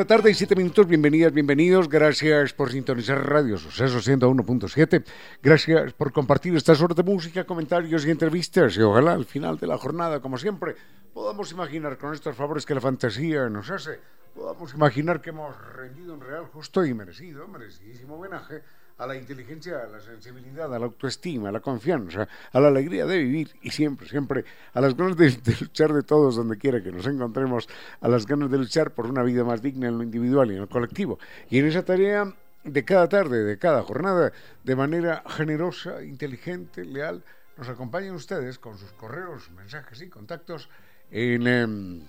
La tarde y siete minutos. Bienvenidas, bienvenidos. Gracias por sintonizar Radio Suceso 101.7. Gracias por compartir estas horas de música, comentarios y entrevistas. Y ojalá al final de la jornada, como siempre, podamos imaginar con estos favores que la fantasía nos hace, podamos imaginar que hemos rendido un real, justo y merecido, merecidísimo homenaje a la inteligencia, a la sensibilidad, a la autoestima, a la confianza, a la alegría de vivir y siempre, siempre a las ganas de, luchar de todos donde quiera que nos encontremos, a las ganas de luchar por una vida más digna en lo individual y en lo colectivo. Y en esa tarea de cada tarde, de cada jornada, de manera generosa, inteligente, leal, nos acompañan ustedes con sus correos, mensajes y contactos en, em,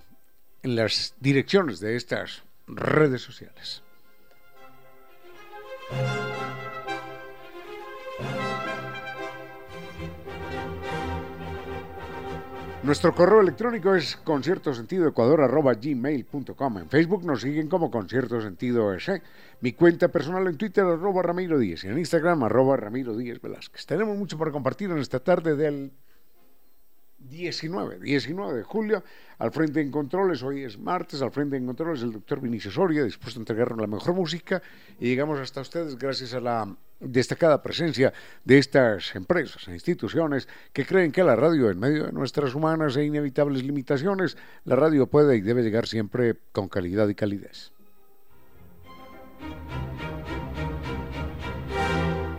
en las direcciones de estas redes sociales. Nuestro correo electrónico es conciertosentidoecuador.gmail.com. En Facebook nos siguen como Concierto Sentido S. Mi cuenta personal en Twitter, arroba Ramiro Díez. Y en Instagram, arroba Ramiro Díez Velázquez. Tenemos mucho para compartir en esta tarde del 19, 19 de julio, al frente en controles, hoy es martes, al frente en controles el doctor Vinicio Soria, dispuesto a entregarnos la mejor música y llegamos hasta ustedes gracias a la destacada presencia de estas empresas e instituciones que creen que la radio, en medio de nuestras humanas e inevitables limitaciones, la radio puede y debe llegar siempre con calidad y calidez.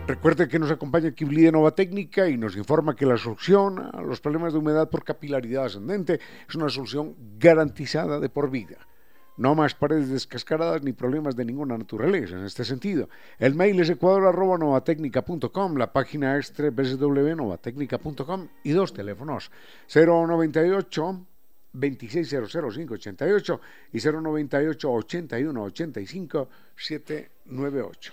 Recuerde que nos acompaña Kibli de Nova Técnica y nos informa que la solución a los problemas de humedad por capilaridad ascendente es una solución garantizada de por vida. No más paredes descascaradas ni problemas de ninguna naturaleza en este sentido. El mail es ecuador.novatecnica.com, la página es www.novatecnica.com y dos teléfonos 098 2600588 y 098 81 85 798.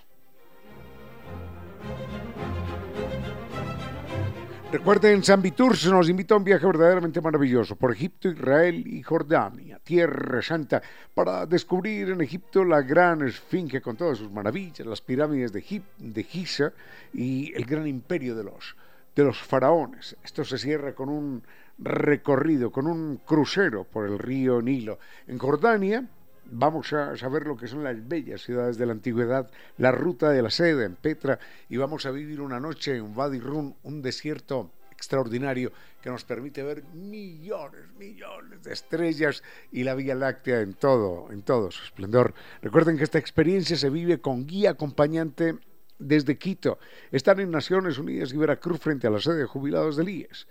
Recuerden, San Vitur nos invita a un viaje verdaderamente maravilloso por Egipto, Israel y Jordania, Tierra Santa, para descubrir en Egipto la gran esfinge con todas sus maravillas, las pirámides de, de Giza y el gran imperio de los, de los faraones. Esto se cierra con un recorrido, con un crucero por el río Nilo. En Jordania, vamos a saber lo que son las bellas ciudades de la antigüedad, la ruta de la seda en Petra y vamos a vivir una noche en Wadi Rum, un desierto extraordinario que nos permite ver millones, millones de estrellas y la Vía Láctea en todo, en todo su esplendor. Recuerden que esta experiencia se vive con guía acompañante desde Quito. Están en Naciones Unidas y Veracruz frente a la sede de jubilados del IES.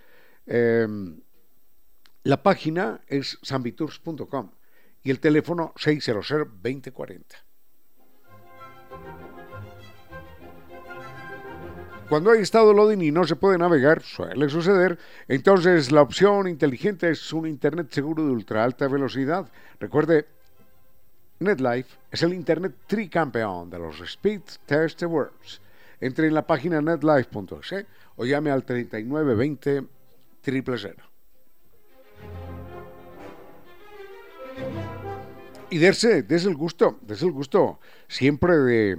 Em, la página es sanviturs.com y el teléfono 600-2040. Cuando hay estado loading y no se puede navegar, suele suceder, entonces la opción inteligente es un Internet seguro de ultra alta velocidad. Recuerde, NetLife es el Internet tricampeón de los Speed Test Awards. Entre en la página netlife.es o llame al 3920 000. y darse, el gusto, des el gusto siempre de,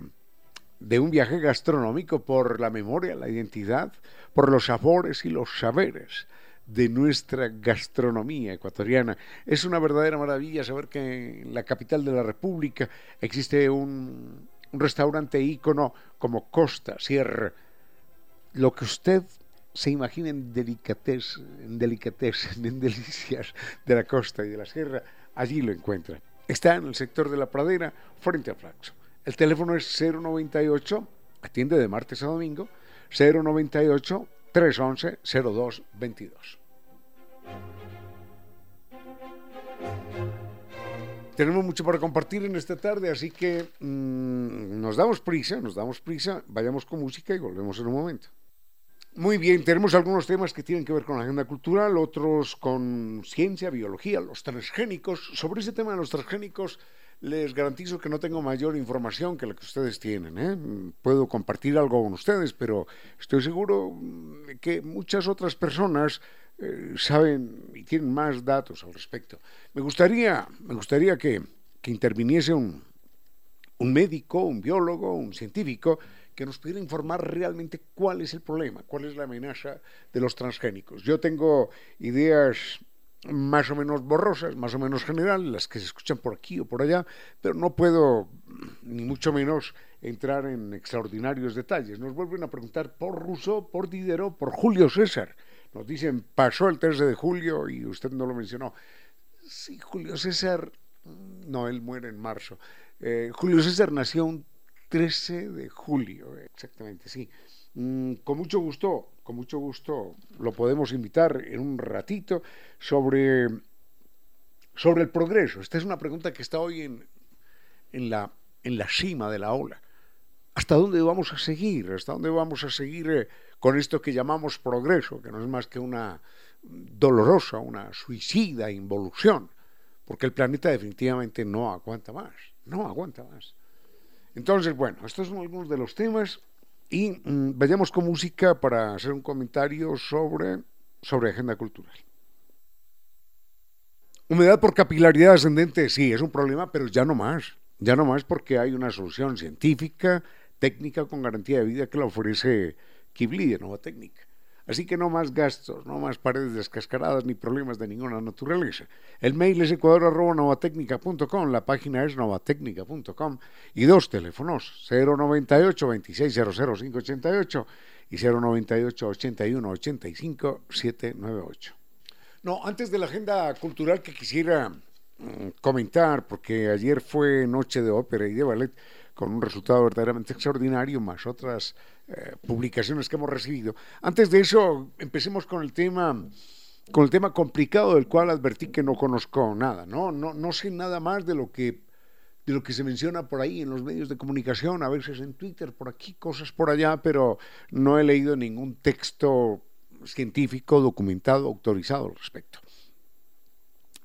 de un viaje gastronómico por la memoria, la identidad, por los sabores y los saberes de nuestra gastronomía ecuatoriana. Es una verdadera maravilla saber que en la capital de la República existe un, restaurante ícono como Costa Sierra. Lo que usted se delicatez, en delicatez, en delicias de la costa y de la sierra, allí lo encuentra está en el sector de la pradera, frente a Flaxo. El teléfono es 098, atiende de martes a domingo, 098 311 0222. Tenemos mucho para compartir en esta tarde, así que mmm, nos damos prisa, nos damos prisa, vayamos con música y volvemos en un momento. Muy bien, tenemos algunos temas que tienen que ver con la agenda cultural, otros con ciencia, biología, los transgénicos. Sobre ese tema de los transgénicos, les garantizo que no tengo mayor información que la que ustedes tienen. ¿eh? Puedo compartir algo con ustedes, pero estoy seguro que muchas otras personas eh, saben y tienen más datos al respecto. Me gustaría, me gustaría que, que interviniese un, un médico, un biólogo, un científico que nos pudiera informar realmente cuál es el problema, cuál es la amenaza de los transgénicos. Yo tengo ideas más o menos borrosas, más o menos generales, las que se escuchan por aquí o por allá, pero no puedo ni mucho menos entrar en extraordinarios detalles. Nos vuelven a preguntar por Rousseau, por Diderot, por Julio César. Nos dicen, pasó el 13 de julio y usted no lo mencionó. Sí, Julio César, no, él muere en marzo. Eh, Julio César nació un 13 de julio, exactamente, sí. Mm, con mucho gusto, con mucho gusto lo podemos invitar en un ratito sobre, sobre el progreso. Esta es una pregunta que está hoy en, en, la, en la cima de la ola. ¿Hasta dónde vamos a seguir? ¿Hasta dónde vamos a seguir eh, con esto que llamamos progreso, que no es más que una dolorosa, una suicida involución? Porque el planeta definitivamente no aguanta más, no aguanta más. Entonces, bueno, estos son algunos de los temas y mmm, vayamos con música para hacer un comentario sobre, sobre agenda cultural. Humedad por capilaridad ascendente, sí, es un problema, pero ya no más. Ya no más porque hay una solución científica, técnica, con garantía de vida que la ofrece Kibli de Nova Técnica. Así que no más gastos, no más paredes descascaradas ni problemas de ninguna naturaleza. El mail es ecuador.novatecnica.com, la página es novatecnica.com y dos teléfonos, 098 2600 588 y 098 81 85 798. No, antes de la agenda cultural que quisiera mmm, comentar, porque ayer fue noche de ópera y de ballet, con un resultado verdaderamente extraordinario, más otras eh, publicaciones que hemos recibido. Antes de eso, empecemos con el tema con el tema complicado del cual advertí que no conozco nada, ¿no? No, sé nada más de lo que de lo que se menciona por ahí en los medios de comunicación, a veces en Twitter, por aquí, cosas por allá, pero no he leído ningún texto científico documentado, autorizado al respecto.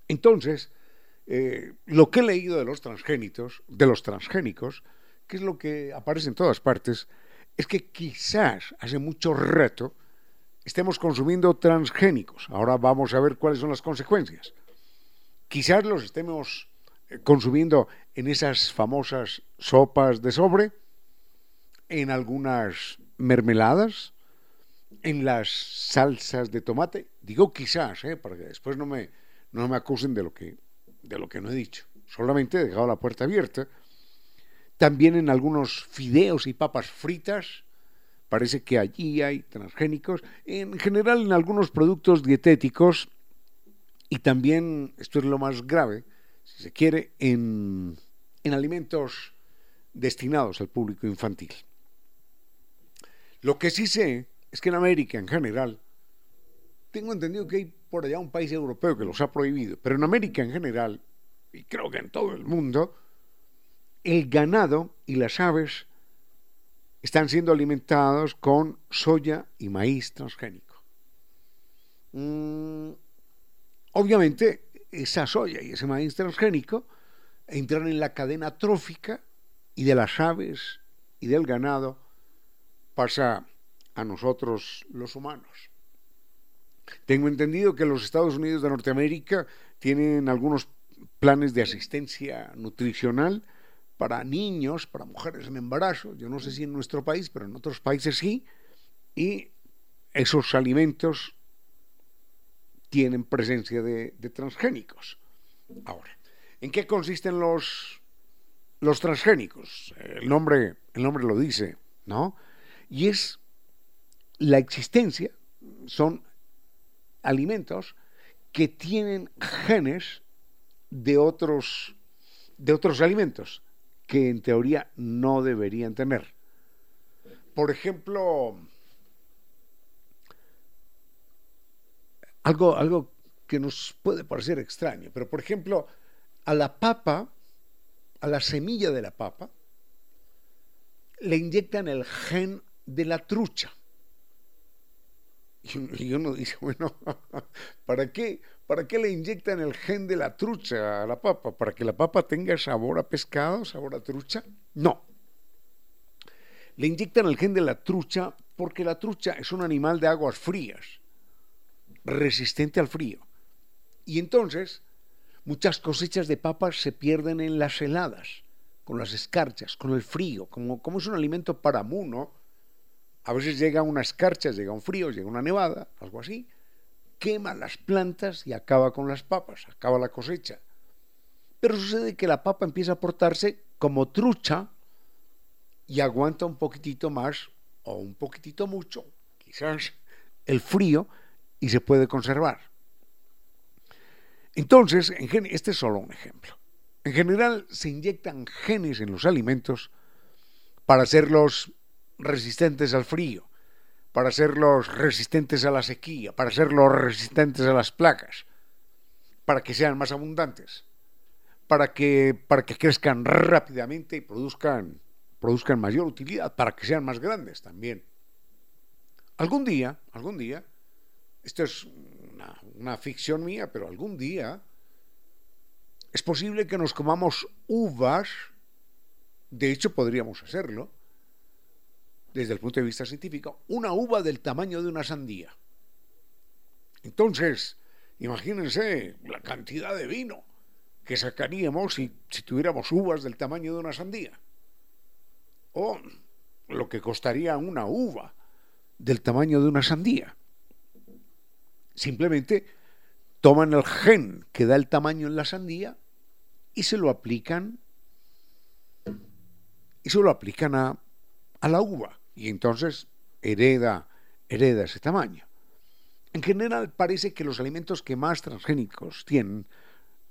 Entonces, eh, lo que he leído de los transgénitos, de los transgénicos, que es lo que aparece en todas partes, es que quizás hace mucho rato estemos consumiendo transgénicos. Ahora vamos a ver cuáles son las consecuencias. Quizás los estemos eh, consumiendo en esas famosas sopas de sobre, en algunas mermeladas, en las salsas de tomate. Digo quizás, ¿eh? para que después no me, no me acusen de lo, que, de lo que no he dicho. Solamente he dejado la puerta abierta también en algunos fideos y papas fritas. Parece que allí hay transgénicos. En general en algunos productos dietéticos. Y también, esto es lo más grave, si se quiere, en, en alimentos destinados al público infantil. Lo que sí sé es que en América en general, tengo entendido que hay por allá un país europeo que los ha prohibido, pero en América en general, y creo que en todo el mundo, el ganado y las aves están siendo alimentados con soya y maíz transgénico. Mm, obviamente, esa soya y ese maíz transgénico entran en la cadena trófica y de las aves y del ganado pasa a nosotros los humanos. Tengo entendido que los Estados Unidos de Norteamérica tienen algunos planes de asistencia nutricional para niños, para mujeres en embarazo, yo no sé si en nuestro país, pero en otros países sí, y esos alimentos tienen presencia de, transgénicos. Ahora, ¿en qué consisten los, los transgénicos? El nombre, el nombre lo dice, ¿no? Y es la existencia, son alimentos que tienen genes de otros de otros alimentos que en teoría no deberían tener. Por ejemplo, algo, algo que nos puede parecer extraño, pero por ejemplo, a la papa, a la semilla de la papa, le inyectan el gen de la trucha. Y uno dice, bueno, ¿para qué? ¿Para qué le inyectan el gen de la trucha a la papa? ¿Para que la papa tenga sabor a pescado, sabor a trucha? No. Le inyectan el gen de la trucha porque la trucha es un animal de aguas frías, resistente al frío. Y entonces, muchas cosechas de papas se pierden en las heladas, con las escarchas, con el frío, como, como es un alimento para muno, a veces llega una escarcha, llega un frío, llega una nevada, algo así, quema las plantas y acaba con las papas, acaba la cosecha. Pero sucede que la papa empieza a portarse como trucha y aguanta un poquitito más o un poquitito mucho, quizás el frío, y se puede conservar. Entonces, este es solo un ejemplo. En general se inyectan genes en los alimentos para hacerlos resistentes al frío, para hacerlos resistentes a la sequía, para hacerlos resistentes a las placas, para que sean más abundantes, para que, para que crezcan rápidamente y produzcan, produzcan mayor utilidad, para que sean más grandes también. Algún día, algún día, esto es una ficción mía, pero algún día es posible que nos comamos uvas, de hecho podríamos hacerlo, desde el punto de vista científico, una uva del tamaño de una sandía. Entonces, imagínense la cantidad de vino que sacaríamos si, tuviéramos uvas del tamaño de una sandía. O lo que costaría una uva del tamaño de una sandía. Simplemente toman el gen que da el tamaño en la sandía y se lo aplican y se lo aplican a, a la uva y entonces hereda, hereda ese tamaño. En general parece que los alimentos que más transgénicos tienen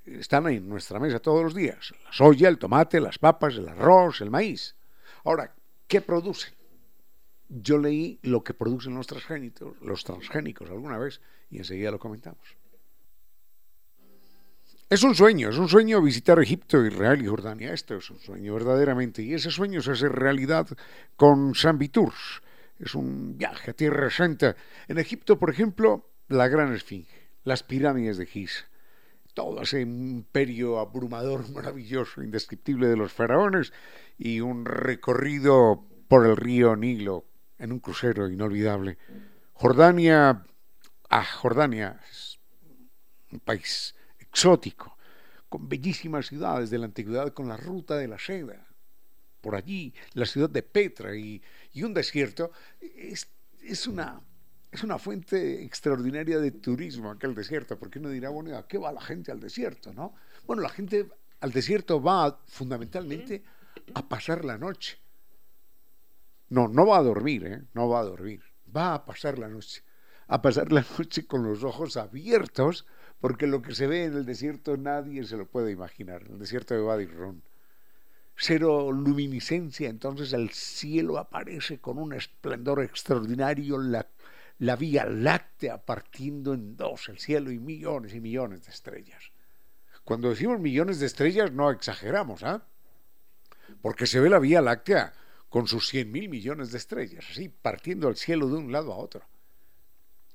están en nuestra mesa todos los días. La soya, el tomate, las papas, el arroz, el maíz. Ahora, ¿qué producen? Yo leí lo que producen los transgénicos, los transgénicos alguna vez y enseguida lo comentamos. Es un sueño, es un sueño visitar Egipto, Israel y Jordania. Esto es un sueño verdaderamente. Y ese sueño se hace realidad con San Viturs. Es un viaje a Tierra Santa. En Egipto, por ejemplo, la Gran Esfinge, las pirámides de Giza. Todo ese imperio abrumador, maravilloso, indescriptible de los faraones y un recorrido por el río Nilo en un crucero inolvidable. Jordania, ah, Jordania es un país exótico, con bellísimas ciudades de la antigüedad, con la ruta de la seda. Por allí, la ciudad de Petra y, un desierto, es, es, una, es una fuente extraordinaria de turismo aquel desierto, porque uno dirá, bueno, ¿a qué va la gente al desierto? ¿no? Bueno, la gente al desierto va fundamentalmente a pasar la noche. No, no va a dormir, ¿eh? no va a dormir, va a pasar la noche, a pasar la noche con los ojos abiertos porque lo que se ve en el desierto nadie se lo puede imaginar, en el desierto de Wadi Ron. Cero luminiscencia, entonces el cielo aparece con un esplendor extraordinario, la, la Vía Láctea partiendo en dos el cielo y millones y millones de estrellas. Cuando decimos millones de estrellas no exageramos, ¿ah? Porque se ve la Vía Láctea con sus cien mil millones de estrellas, así partiendo el cielo de un lado a otro.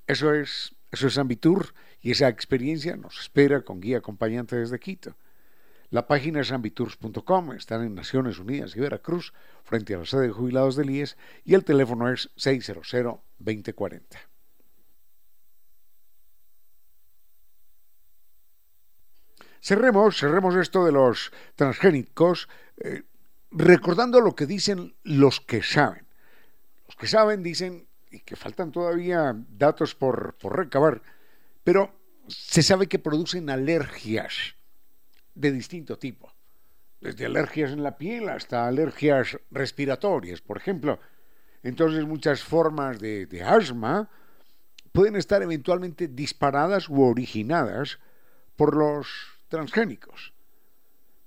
Eso es, eso es Ambitur y esa experiencia nos espera con guía acompañante desde Quito. La página es ambitours.com, están en Naciones Unidas y Veracruz, frente a la sede de jubilados del IES, y el teléfono es 600-2040. Cerremos, cerremos esto de los transgénicos, eh, recordando lo que dicen los que saben. Los que saben dicen, y que faltan todavía datos por, por recabar, pero se sabe que producen alergias de distinto tipo, desde alergias en la piel hasta alergias respiratorias, por ejemplo. Entonces muchas formas de, de asma pueden estar eventualmente disparadas u originadas por los transgénicos.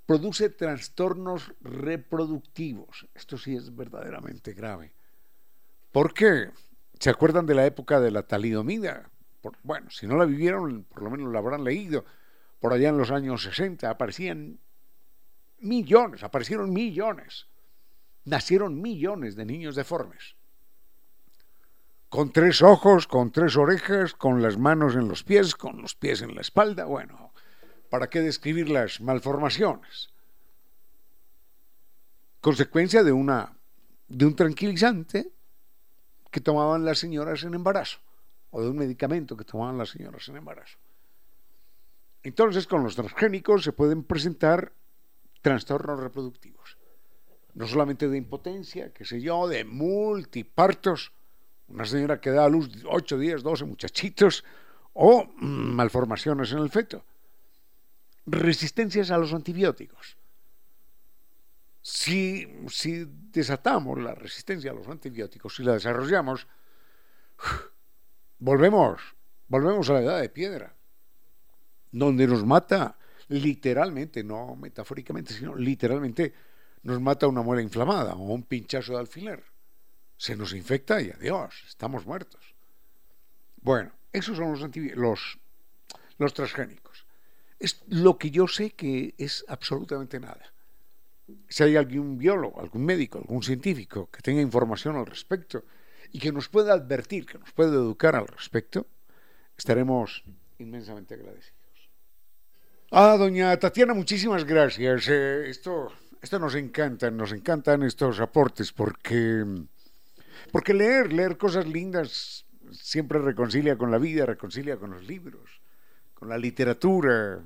produce trastornos reproductivos. Esto sí es verdaderamente grave. ¿Por qué? ¿Se acuerdan de la época de la talidomida? bueno, si no la vivieron, por lo menos la habrán leído. Por allá en los años 60 aparecían millones, aparecieron millones. Nacieron millones de niños deformes. Con tres ojos, con tres orejas, con las manos en los pies, con los pies en la espalda. Bueno, ¿para qué describir las malformaciones? Consecuencia de una de un tranquilizante que tomaban las señoras en embarazo o de un medicamento que tomaban las señoras en embarazo. Entonces, con los transgénicos se pueden presentar trastornos reproductivos, no solamente de impotencia, qué sé yo, de multipartos, una señora que da a luz 8, 10, 12 muchachitos, o mm, malformaciones en el feto, resistencias a los antibióticos. Si, si desatamos la resistencia a los antibióticos, si la desarrollamos, volvemos, volvemos a la edad de piedra, donde nos mata literalmente, no metafóricamente, sino literalmente, nos mata una muela inflamada o un pinchazo de alfiler. Se nos infecta y adiós, estamos muertos. Bueno, esos son los, los, los transgénicos. Es lo que yo sé que es absolutamente nada. Si hay algún biólogo, algún médico, algún científico que tenga información al respecto y que nos pueda advertir, que nos pueda educar al respecto, estaremos inmensamente agradecidos. Ah, doña Tatiana, muchísimas gracias. Eh, esto, esto nos encanta, nos encantan estos aportes porque, porque leer, leer cosas lindas siempre reconcilia con la vida, reconcilia con los libros, con la literatura,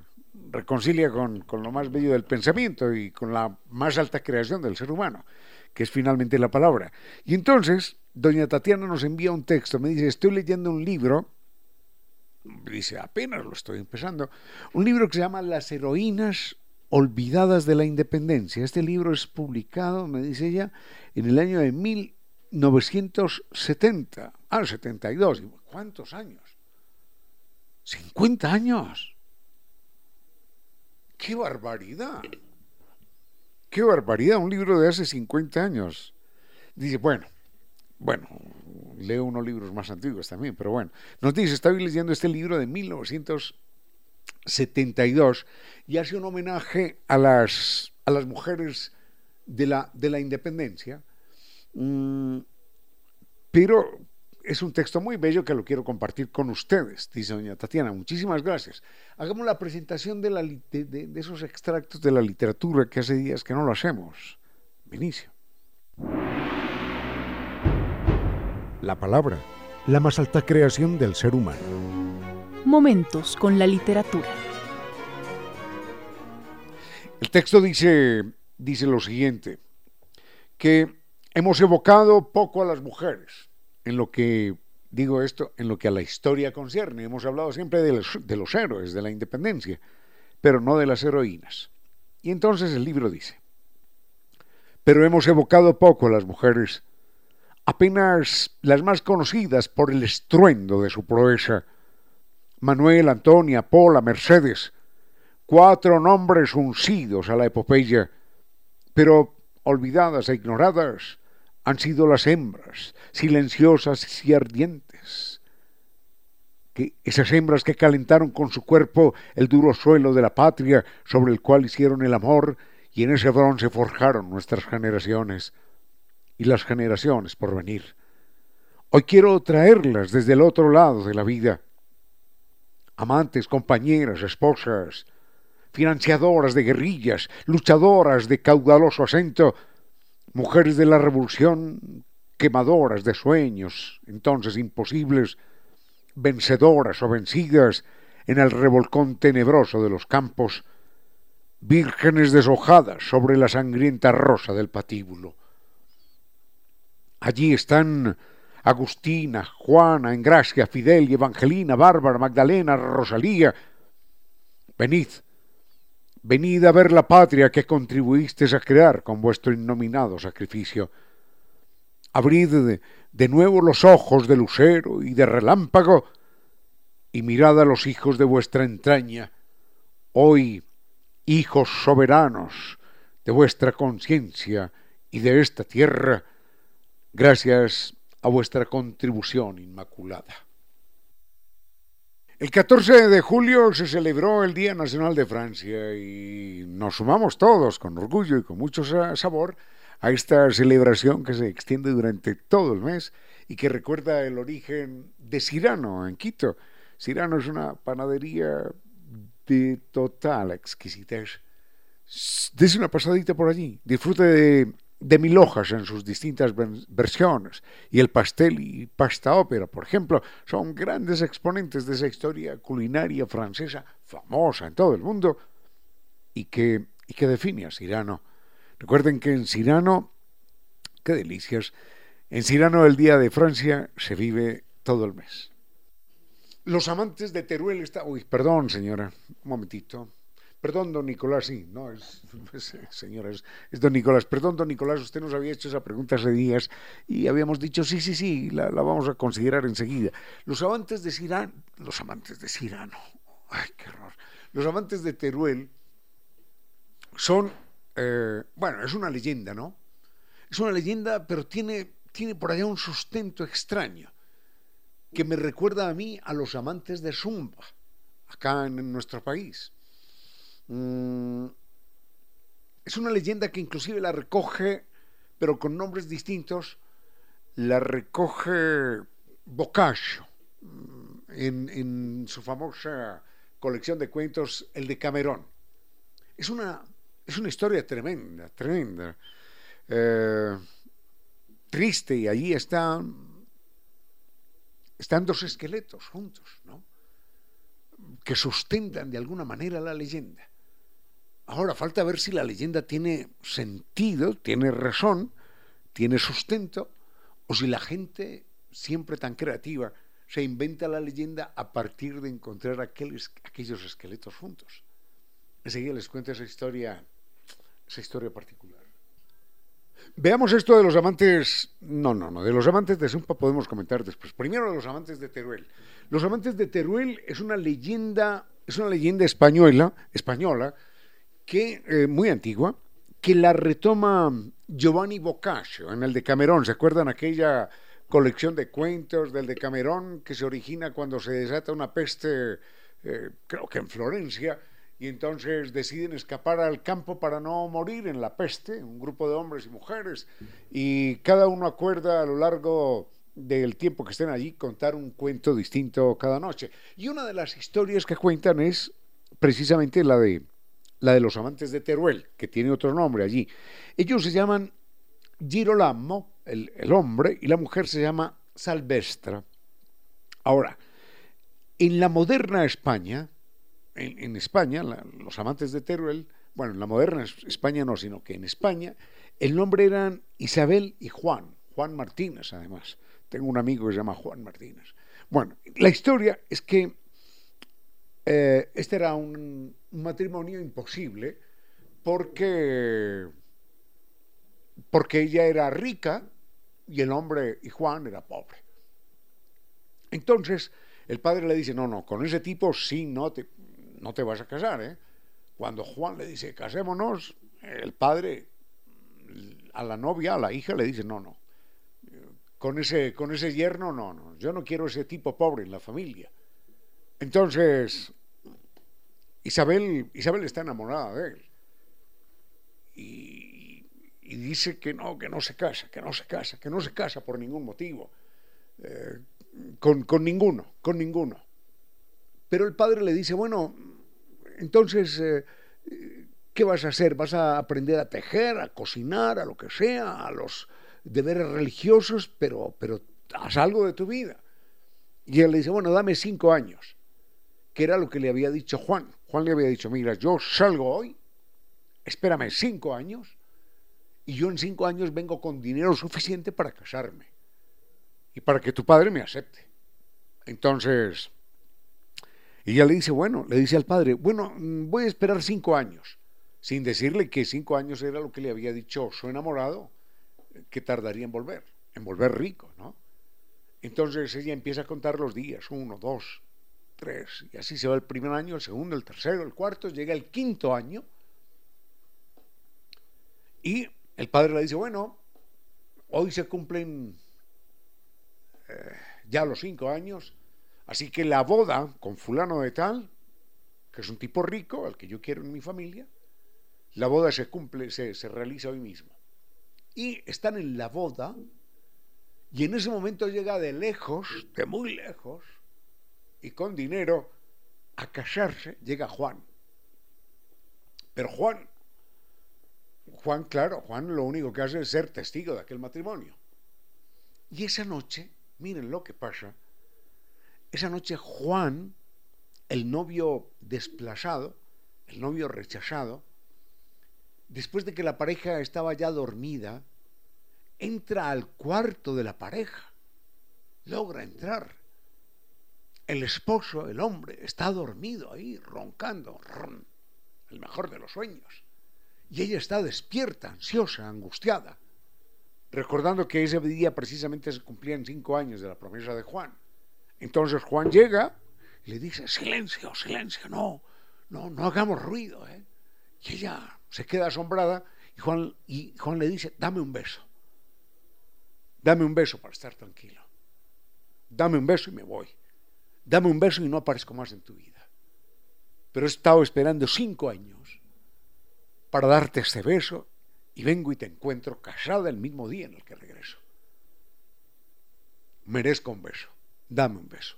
reconcilia con, con lo más bello del pensamiento y con la más alta creación del ser humano, que es finalmente la palabra. Y entonces, doña Tatiana nos envía un texto, me dice, estoy leyendo un libro dice, apenas lo estoy empezando, un libro que se llama Las heroínas olvidadas de la independencia. Este libro es publicado, me dice ella, en el año de 1970. Ah, 72. ¿Cuántos años? 50 años. ¡Qué barbaridad! ¡Qué barbaridad! Un libro de hace 50 años. Dice, bueno, bueno, leo unos libros más antiguos también, pero bueno, nos dice, estaba leyendo este libro de 1972 y hace un homenaje a las, a las mujeres de la, de la independencia, mm, pero es un texto muy bello que lo quiero compartir con ustedes, dice doña Tatiana. Muchísimas gracias. Hagamos la presentación de, la, de, esos extractos de la literatura que hace días que no lo hacemos. Vinicio. La palabra, la más alta creación del ser humano. Momentos con la literatura. El texto dice, dice lo siguiente, que hemos evocado poco a las mujeres en lo que, digo esto, en lo que a la historia concierne. Hemos hablado siempre de los, de los héroes, de la independencia, pero no de las heroínas. Y entonces el libro dice, pero hemos evocado poco a las mujeres apenas las más conocidas por el estruendo de su proeza. Manuel, Antonia, Paula, Mercedes, cuatro nombres uncidos a la epopeya, pero olvidadas e ignoradas han sido las hembras, silenciosas y ardientes. Esas hembras que calentaron con su cuerpo el duro suelo de la patria sobre el cual hicieron el amor y en ese bronce forjaron nuestras generaciones y las generaciones por venir. Hoy quiero traerlas desde el otro lado de la vida. Amantes, compañeras, esposas, financiadoras de guerrillas, luchadoras de caudaloso acento, mujeres de la revolución, quemadoras de sueños, entonces imposibles, vencedoras o vencidas en el revolcón tenebroso de los campos, vírgenes deshojadas sobre la sangrienta rosa del patíbulo. Allí están Agustina, Juana, Engracia, Fidel y Evangelina, Bárbara, Magdalena, Rosalía. Venid, venid a ver la patria que contribuisteis a crear con vuestro innominado sacrificio. Abrid de, nuevo los ojos de lucero y de relámpago y mirad a los hijos de vuestra entraña. Hoy, hijos soberanos de vuestra conciencia y de esta tierra, gracias a vuestra contribución inmaculada. El 14 de julio se celebró el Día Nacional de Francia y nos sumamos todos con orgullo y con mucho sabor a esta celebración que se extiende durante todo el mes y que recuerda el origen de Cirano en Quito. Cirano es una panadería de total exquisitez. Dese una pasadita por allí, disfrute de, de mil hojas en sus distintas versiones. Y el pastel y pasta ópera, por ejemplo, son grandes exponentes de esa historia culinaria francesa famosa en todo el mundo y que, y que define a Cirano. Recuerden que en Cirano, qué delicias, en Cirano el Día de Francia se vive todo el mes. Los amantes de Teruel está... Uy, perdón, señora, un momentito. Perdón, don Nicolás, sí, no, es, señora, es, don Nicolás. Perdón, don Nicolás, usted nos había hecho esa pregunta hace días y habíamos dicho, sí, sí, sí, la, vamos a considerar enseguida. Los amantes de Cirano, los amantes de Cirano, ay, qué horror. Los amantes de Teruel son, eh, bueno, es una leyenda, ¿no? Es una leyenda, pero tiene, tiene por allá un sustento extraño que me recuerda a mí a los amantes de Zumba, acá en, nuestro país. Mm, es una leyenda que inclusive la recoge, pero con nombres distintos, la recoge Boccaccio mm, en, su famosa colección de cuentos, El de Camerón. Es una, es una historia tremenda, tremenda, eh, triste, y allí está están dos esqueletos juntos, ¿no? Que sustentan de alguna manera la leyenda. Ahora falta ver si la leyenda tiene sentido, tiene razón, tiene sustento, o si la gente, siempre tan creativa, se inventa la leyenda a partir de encontrar aquellos, esqueletos juntos. Enseguida les cuento esa historia, esa historia particular. Veamos esto de los amantes. No, no, no. De los amantes de Sumpa podemos comentar después. Primero de los amantes de Teruel. Los amantes de Teruel es una leyenda, es una leyenda española, española, que eh, muy antigua, que la retoma Giovanni Boccaccio en el de Camerón. ¿Se acuerdan aquella colección de cuentos del de Camerón que se origina cuando se desata una peste, eh, creo que en Florencia? y entonces deciden escapar al campo para no morir en la peste, un grupo de hombres y mujeres, y cada uno acuerda a lo largo del tiempo que estén allí contar un cuento distinto cada noche. Y una de las historias que cuentan es precisamente la de la de los amantes de Teruel, que tiene otro nombre allí. Ellos se llaman Girolamo, el, el hombre, y la mujer se llama Salvestra. Ahora, en la moderna España, en, España, los amantes de Teruel, bueno, en la moderna España no, sino que en España, el nombre eran Isabel y Juan, Juan Martínez además. Tengo un amigo que se llama Juan Martínez. Bueno, la historia es que eh, este era un, matrimonio imposible porque, porque ella era rica y el hombre y Juan era pobre. Entonces, el padre le dice, no, no, con ese tipo sí, no te, no te vas a casar, ¿eh? Cuando Juan le dice, casémonos, el padre a la novia, a la hija, le dice, no, no, con ese, con ese yerno, no, no, yo no quiero ese tipo pobre en la familia. Entonces, Isabel, Isabel está enamorada de él. Y, dice que no, que no se casa, que no se casa, que no se casa por ningún motivo. Eh, con, con ninguno, con ninguno. Pero el padre le dice, bueno, entonces, eh, ¿qué vas a hacer? ¿Vas a aprender a tejer, a cocinar, a lo que sea, a los deberes religiosos, pero, pero haz algo de tu vida? Y él le dice, bueno, dame cinco años, que era lo que le había dicho Juan. Juan le había dicho, mira, yo salgo hoy, espérame cinco años, y yo en cinco años vengo con dinero suficiente para casarme y para que tu padre me acepte. Entonces, ella le dice, bueno, le dice al padre, bueno, mm, voy a esperar cinco años, sin decirle que cinco años era lo que le había dicho su enamorado, que tardaría en volver, en volver rico, ¿no? Entonces ella empieza a contar los días, uno, dos, tres, y así se va el primer año, el segundo, el tercero, el cuarto, llega el quinto año, Y el padre le dice, bueno, hoy se cumplen eh, ya los cinco años, así que la boda con fulano de tal, que es un tipo rico, al que yo quiero en mi familia, la boda se cumple, se, se realiza hoy mismo. Y están en la boda, y en ese momento llega de lejos, de muy lejos, y con dinero, a casarse, llega Juan. Pero Juan, Juan, claro, Juan lo único que hace es ser testigo de aquel matrimonio. Y esa noche, miren lo que pasa, esa noche Juan, el novio desplazado, el novio rechazado, después de que la pareja estaba ya dormida, entra al cuarto de la pareja, logra entrar. El esposo, el hombre, está dormido ahí, roncando, el mejor de los sueños. Y ella está despierta, ansiosa, angustiada, recordando que ese día precisamente se cumplían cinco años de la promesa de Juan. Entonces Juan llega y le dice, silencio, silencio, no, no, no hagamos ruido. ¿eh? Y ella se queda asombrada y Juan, y Juan le dice, dame un beso. Dame un beso para estar tranquilo. Dame un beso y me voy. Dame un beso y no aparezco más en tu vida. Pero he estado esperando cinco años para darte este beso y vengo y te encuentro casada el mismo día en el que regreso. Merezco un beso. Dame un beso.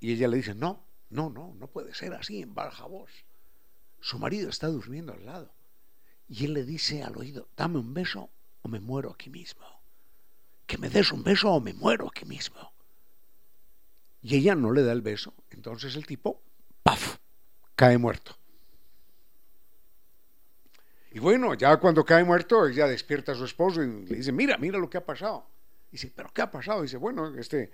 Y ella le dice, no, no, no, no puede ser así en baja voz. Su marido está durmiendo al lado. Y él le dice al oído, dame un beso o me muero aquí mismo. Que me des un beso o me muero aquí mismo. Y ella no le da el beso. Entonces el tipo, ¡paf!, cae muerto. Y bueno, ya cuando cae muerto, ella despierta a su esposo y le dice, mira, mira lo que ha pasado. Y dice, ¿pero qué ha pasado? Y dice, bueno, este,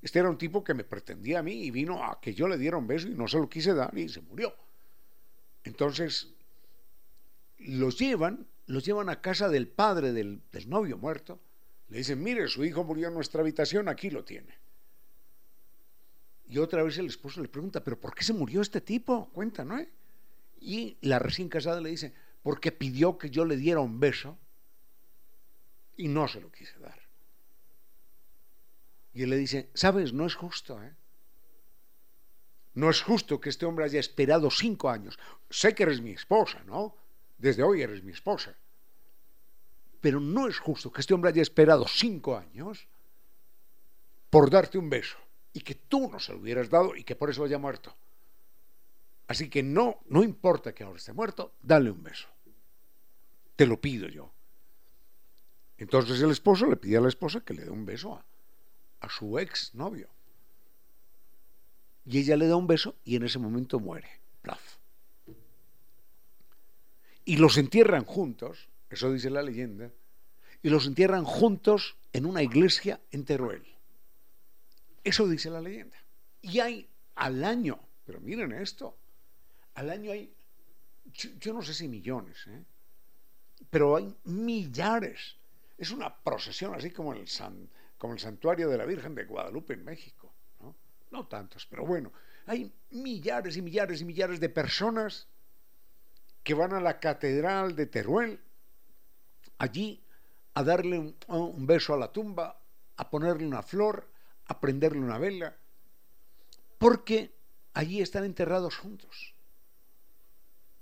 este era un tipo que me pretendía a mí y vino a que yo le diera un beso y no se lo quise dar y se murió. Entonces, los llevan, los llevan a casa del padre del, novio muerto. Le dicen, mire, su hijo murió en nuestra habitación, aquí lo tiene. Y otra vez el esposo le pregunta, ¿pero por qué se murió este tipo? Cuenta, ¿no? Y la recién casada le dice, porque pidió que yo le diera un beso y no se lo quise dar. Y él le dice, sabes, no es justo, ¿eh? No es justo que este hombre haya esperado cinco años. Sé que eres mi esposa, ¿no? Desde hoy eres mi esposa. Pero no es justo que este hombre haya esperado cinco años por darte un beso y que tú no se lo hubieras dado y que por eso haya muerto. Así que no, no importa que ahora esté muerto, dale un beso. Te lo pido yo. Entonces el esposo le pide a la esposa que le dé un beso a, a su ex novio. Y ella le da un beso y en ese momento muere. Plaf. Y los entierran juntos, eso dice la leyenda, y los entierran juntos en una iglesia en Teruel. Eso dice la leyenda. Y hay al año, pero miren esto, al año hay, yo, no sé si millones, ¿eh? pero hay millares. Es una procesión así como el, como el santuario de la Virgen de Guadalupe en México. ¿no? no tantos, pero bueno, hay millares y millares y millares de personas que van a la catedral de Teruel, allí a darle un beso a la tumba, a ponerle una flor, a prenderle una vela, porque allí están enterrados juntos.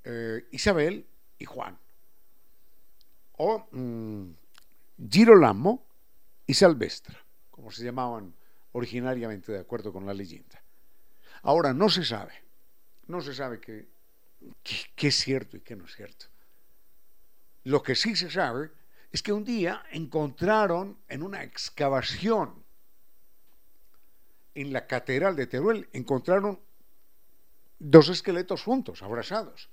Eh, Isabel y Juan o mm, Girolamo y Salvestra, como se llamaban originariamente de acuerdo con la leyenda. Ahora no se sabe, no se sabe qué, es cierto y qué no es cierto. Lo que sí se sabe es que un día encontraron en una excavación en la catedral de Teruel, encontraron dos esqueletos juntos, abrazados,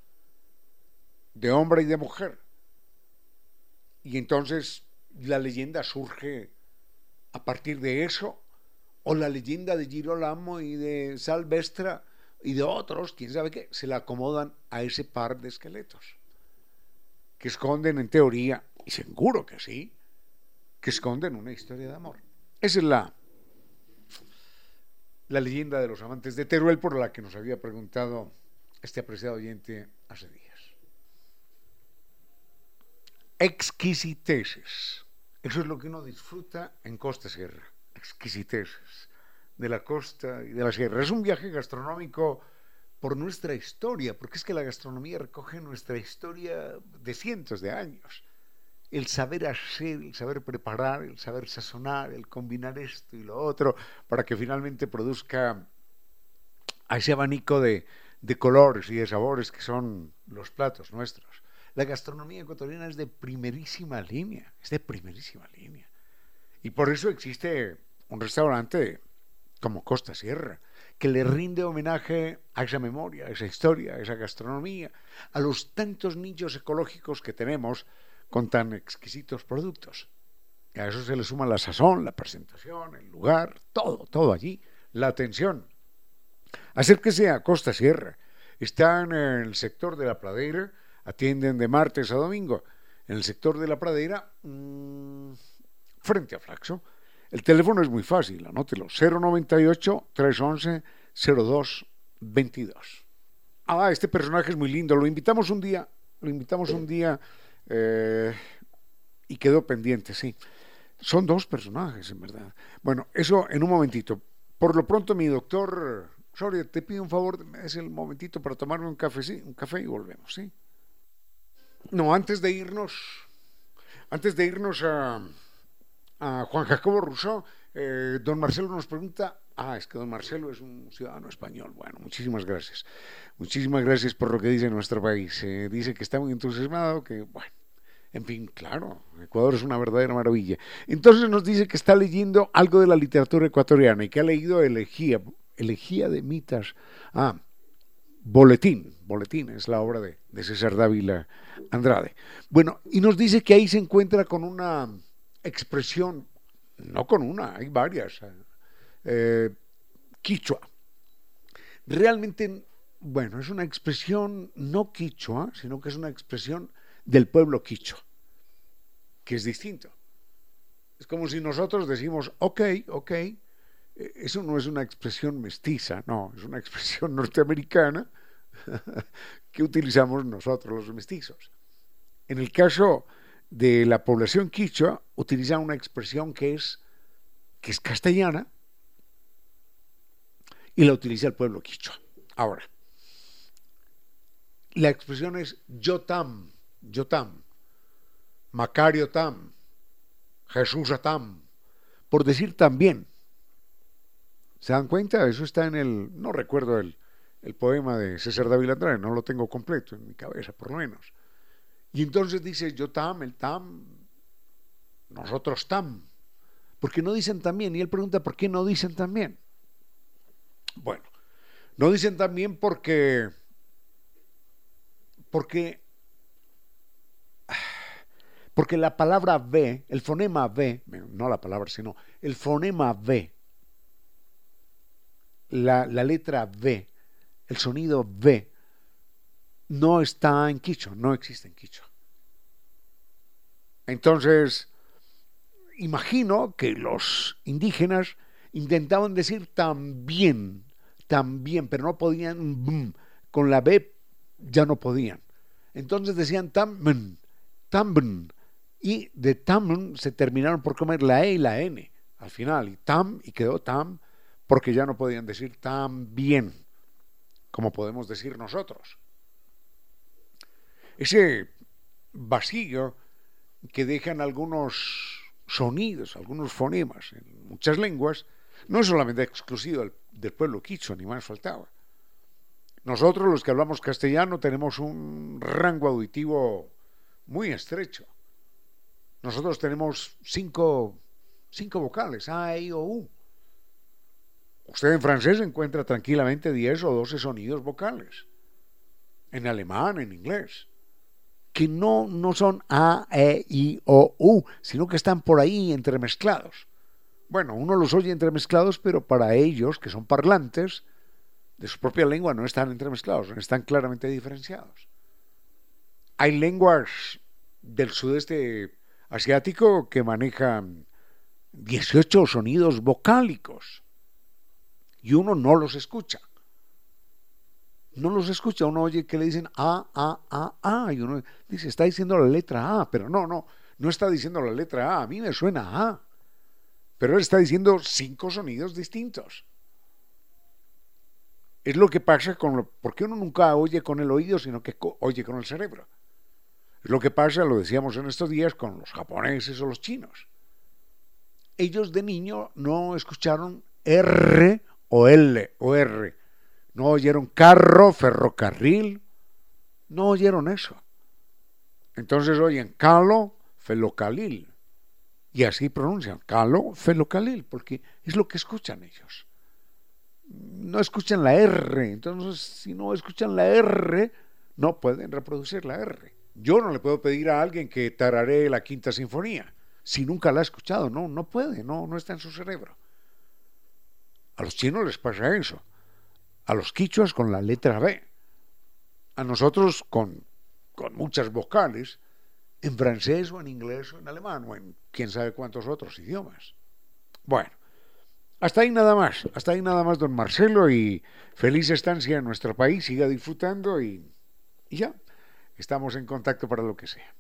de hombre y de mujer. Y entonces la leyenda surge a partir de eso, o la leyenda de Girolamo y de Salvestra y de otros, quién sabe qué, se la acomodan a ese par de esqueletos, que esconden en teoría, y seguro que sí, que esconden una historia de amor. Esa es la, la leyenda de los amantes de Teruel por la que nos había preguntado este apreciado oyente hace días. exquisiteces. Eso es lo que uno disfruta en Costa Sierra, exquisiteces de la costa y de la sierra. Es un viaje gastronómico por nuestra historia, porque es que la gastronomía recoge nuestra historia de cientos de años. El saber hacer, el saber preparar, el saber sazonar, el combinar esto y lo otro, para que finalmente produzca a ese abanico de, de colores y de sabores que son los platos nuestros. La gastronomía ecuatoriana es de primerísima línea, es de primerísima línea. Y por eso existe un restaurante como Costa Sierra, que le rinde homenaje a esa memoria, a esa historia, a esa gastronomía, a los tantos nichos ecológicos que tenemos con tan exquisitos productos. A eso se le suma la sazón, la presentación, el lugar, todo, todo allí, la atención. Acérquese a Costa Sierra. Están en el sector de la pradera, atienden de martes a domingo. En el sector de la pradera, mmm, frente a Flaxo. El teléfono es muy fácil, anótelo, 098-311-0222. Ah, este personaje es muy lindo, lo invitamos un día, lo invitamos un día eh, y quedó pendiente, sí. Son dos personajes, en verdad. Bueno, eso en un momentito. Por lo pronto, mi doctor Soria, te pido un favor, es el momentito para tomarme un café, sí, un café y volvemos, ¿sí? No, antes de irnos, antes de irnos a, a Juan Jacobo Rousseau, eh, don Marcelo nos pregunta, ah, es que don Marcelo es un ciudadano español. Bueno, muchísimas gracias. Muchísimas gracias por lo que dice nuestro país. Eh, dice que está muy entusiasmado, que, bueno, en fin, claro, Ecuador es una verdadera maravilla. Entonces nos dice que está leyendo algo de la literatura ecuatoriana y que ha leído Elegía, Elegía de Mitas. Ah, Boletín, Boletín es la obra de, de César Dávila Andrade. Bueno, y nos dice que ahí se encuentra con una expresión, no con una, hay varias, eh, quichua. Realmente, bueno, es una expresión no quichua, sino que es una expresión del pueblo quichua, que es distinto. Es como si nosotros decimos, ok, ok, eso no es una expresión mestiza, no, es una expresión norteamericana que utilizamos nosotros los mestizos. En el caso de la población quichua utiliza una expresión que es, que es castellana y la utiliza el pueblo quichua. Ahora, la expresión es yotam, yotam, Macario tam, Jesús atam, por decir también. ¿Se dan cuenta? Eso está en el, no recuerdo el, el poema de César David Andrade, no lo tengo completo en mi cabeza, por lo menos. Y entonces dice yo tam, el tam, nosotros tam. Porque no dicen también. Y él pregunta, ¿por qué no dicen también? Bueno, no dicen también porque, porque, porque la palabra V, el fonema V, no la palabra, sino el fonema V, la, la letra V, el sonido V, no está en quicho, no existe en quicho. Entonces, imagino que los indígenas intentaban decir también, también, pero no podían, con la B ya no podían. Entonces decían tamben, tamben, y de tamben se terminaron por comer la E y la N al final, y tam, y quedó tam, porque ya no podían decir tan bien como podemos decir nosotros. Ese vacío que dejan algunos sonidos, algunos fonemas en muchas lenguas, no es solamente exclusivo del, del pueblo quichua, ni más faltaba. Nosotros, los que hablamos castellano, tenemos un rango auditivo muy estrecho. Nosotros tenemos cinco, cinco vocales, A, E, I, O, U. Usted en francés encuentra tranquilamente 10 o 12 sonidos vocales. En alemán, en inglés. Que no, no son A, E, I, O, U, sino que están por ahí entremezclados. Bueno, uno los oye entremezclados, pero para ellos, que son parlantes de su propia lengua, no están entremezclados, están claramente diferenciados. Hay lenguas del sudeste asiático que manejan 18 sonidos vocálicos y uno no los escucha. no los escucha, uno oye que le dicen A, A, A, A, y uno dice, está diciendo la letra A, pero no, no, no está diciendo la letra A, a mí me suena A, pero él está diciendo cinco sonidos distintos. Es lo que pasa con lo, porque uno nunca oye con el oído, sino que oye con el cerebro. Es lo que pasa, lo decíamos en estos días, con los japoneses o los chinos. Ellos de niño no escucharon R o L o R. No oyeron carro, ferrocarril. No oyeron eso. Entonces oyen calo, felocalil. Y así pronuncian calo, felocalil, porque es lo que escuchan ellos no escuchan la R. Entonces, si no escuchan la R, no pueden reproducir la R. Yo no le puedo pedir a alguien que tararé la quinta sinfonía si nunca la ha escuchado. No, no puede, no, no está en su cerebro. A los chinos les pasa eso. A los quichuas con la letra B. A nosotros con, con muchas vocales, en francés o en inglés o en alemán o en quién sabe cuántos otros idiomas. Bueno, hasta ahí nada más, hasta ahí nada más, don Marcelo, y feliz estancia en nuestro país, siga disfrutando y, ya, estamos en contacto para lo que sea.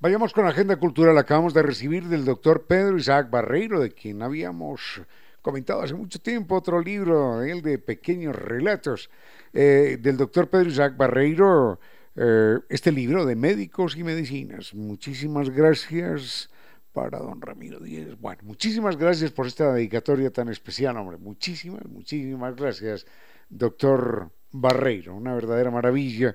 Vayamos con la agenda cultural. Acabamos de recibir del doctor Pedro Isaac Barreiro, de quien habíamos comentado hace mucho tiempo otro libro, el de pequeños relatos, eh, del doctor Pedro Isaac Barreiro, eh, este libro de médicos y medicinas. Muchísimas gracias para don Ramiro Díez. Bueno, muchísimas gracias por esta dedicatoria tan especial, hombre. Muchísimas, muchísimas gracias, doctor Barreiro. Una verdadera maravilla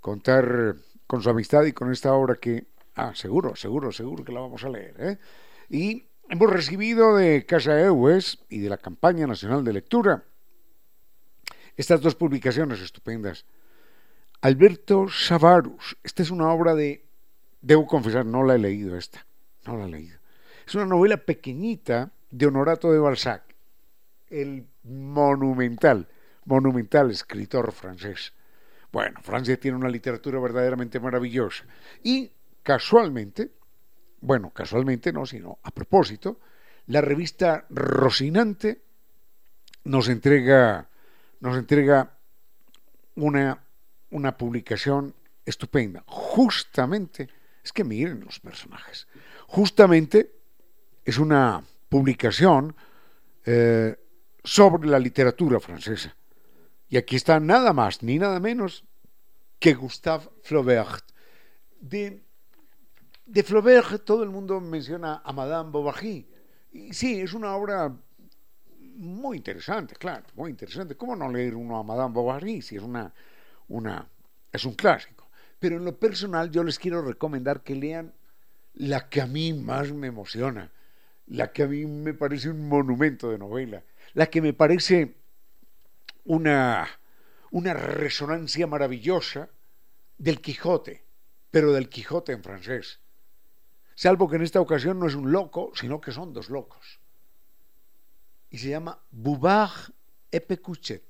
contar con su amistad y con esta obra que, ah, seguro, seguro, seguro que la vamos a leer. ¿eh? Y hemos recibido de Casa Eues y de la Campaña Nacional de Lectura estas dos publicaciones estupendas. Alberto Savarus, esta es una obra de, debo confesar, no la he leído esta no la he leído. Es una novela pequeñita de Honorato de Balzac, el monumental, monumental escritor francés. Bueno, Francia tiene una literatura verdaderamente maravillosa. Y casualmente, bueno, casualmente no, sino a propósito, la revista Rocinante nos entrega, nos entrega una, una publicación estupenda, justamente, es que miren los personajes, Justamente es una publicación eh, sobre la literatura francesa. Y aquí está nada más ni nada menos que Gustave Flaubert. De, de Flaubert todo el mundo menciona a Madame Bovary. Y sí, es una obra muy interesante, claro, muy interesante. ¿Cómo no leer uno a Madame Bovary si es una, una es un clásico? Pero en lo personal yo les quiero recomendar que lean la que a mí más me emociona, la que a mí me parece un monumento de novela, la que me parece una, una resonancia maravillosa del Quijote, pero del Quijote en francés. Salvo que en esta ocasión no es un loco, sino que son dos locos. Y se llama Bouvard et Pécuchet,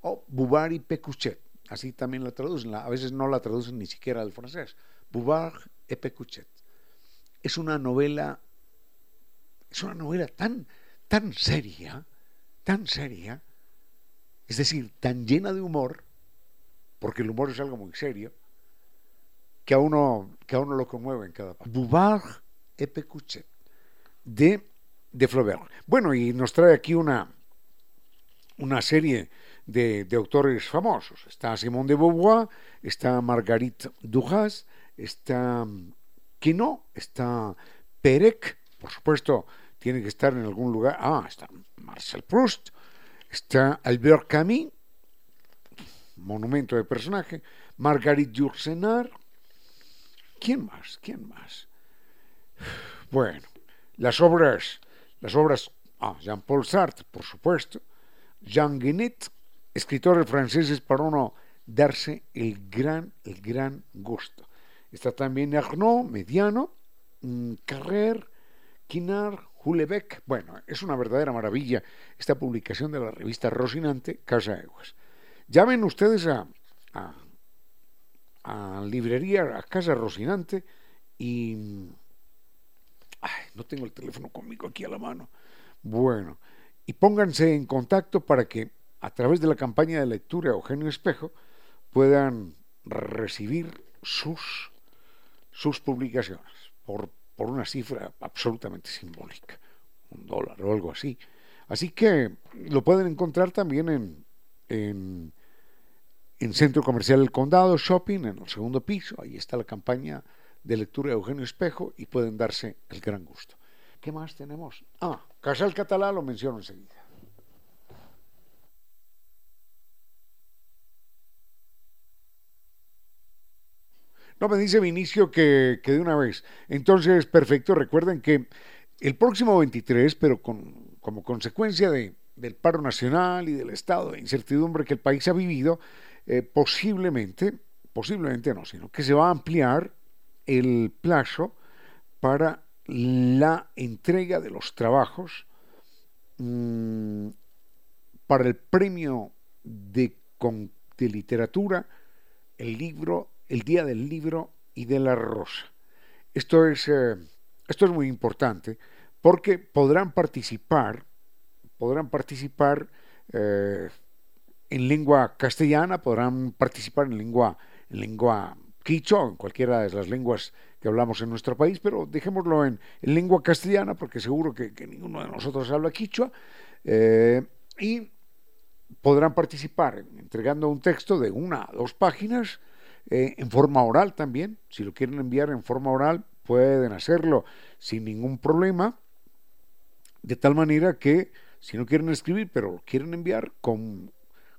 o Bouvard y Pécuchet. Así también la traducen, a veces no la traducen ni siquiera al francés. Bouvard et Pécuchet es una novela, es una novela tan, tan seria, tan seria, es decir, tan llena de humor, porque el humor es algo muy serio, que a uno, que a uno lo conmueve en cada parte. Bouvard et Pécuchet, de, de Flaubert. Bueno, y nos trae aquí una, una serie de, autores famosos. Está Simone de Beauvoir, está Marguerite Duras, está que no, está Perec, por supuesto, tiene que estar en algún lugar. Ah, está Marcel Proust, está Albert Camus, monumento de personaje, Marguerite Yourcenar. ¿Quién más? ¿Quién más? Bueno, las obras, las obras, ah, Jean-Paul Sartre, por supuesto, Jean Guenet, escritores franceses para uno darse el gran, el gran gusto Está también Arnaud, Mediano, mm, Carrer, Quinar, Hulebeck. Bueno, es una verdadera maravilla esta publicación de la revista Rocinante, Casa Aguas. Llamen ustedes a, a, a librería, a Casa Rocinante y... Ay, no tengo el teléfono conmigo aquí a la mano. Bueno, y pónganse en contacto para que a través de la campaña de lectura Eugenio Espejo, puedan recibir sus, sus publicaciones por, por una cifra absolutamente simbólica, un dólar o algo así. Así que lo pueden encontrar también en, en, en Centro Comercial El Condado, Shopping, en el segundo piso. Ahí está la campaña de lectura de Eugenio Espejo y pueden darse el gran gusto. ¿Qué más tenemos? Ah, Casal Catalá lo menciono enseguida. No, me dice Vinicio que, que, de una vez. Entonces, perfecto. Recuerden que el próximo 23, pero con, como consecuencia de, del paro nacional y del estado de incertidumbre que el país ha vivido, eh, posiblemente, posiblemente no, sino que se va a ampliar el plazo para la entrega de los trabajos mmm, para el premio de, de literatura, el libro el Día del Libro y de la Rosa. Esto es, eh, esto es muy importante porque podrán participar, podrán participar eh, en lengua castellana, podrán participar en lengua, en lengua quichua, en cualquiera de las lenguas que hablamos en nuestro país, pero dejémoslo en, en lengua castellana porque seguro que, que, ninguno de nosotros habla quichua. Eh, y podrán participar entregando un texto de una a dos páginas eh, en forma oral también. Si lo quieren enviar en forma oral, pueden hacerlo sin ningún problema. De tal manera que si no quieren escribir, pero lo quieren enviar, con,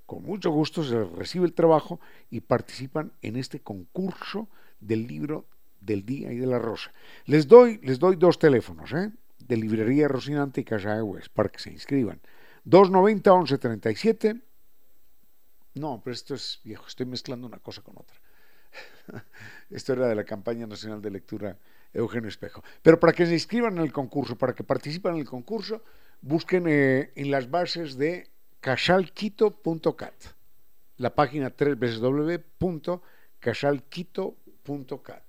con mucho gusto se recibe el trabajo y participan en este concurso del libro del día y de la rosa. Les doy, les doy dos teléfonos, ¿eh? de librería Rocinante y Casa de West, para que se inscriban. 290 1137. No, pero esto es viejo, estoy mezclando una cosa con otra. Esto era de la campaña nacional de lectura Eugenio Espejo. Pero para que se inscriban en el concurso, para que participen en el concurso, busquen eh, en las bases de casalquito.cat, la página www.casalquito.cat.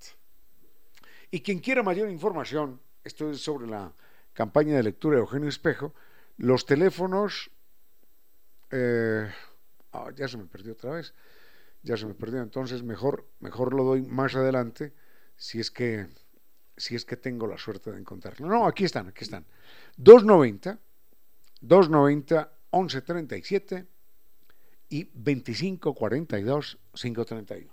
Y quien quiera mayor información, esto es sobre la campaña de lectura de Eugenio Espejo, los teléfonos, eh, oh, ya se me perdió otra vez, ya se me perdió. Entonces mejor, mejor lo doy más adelante si es que si es que tengo la suerte de encontrarlo. No, aquí están, aquí están. 290, 290, 1137 y 2542, 531.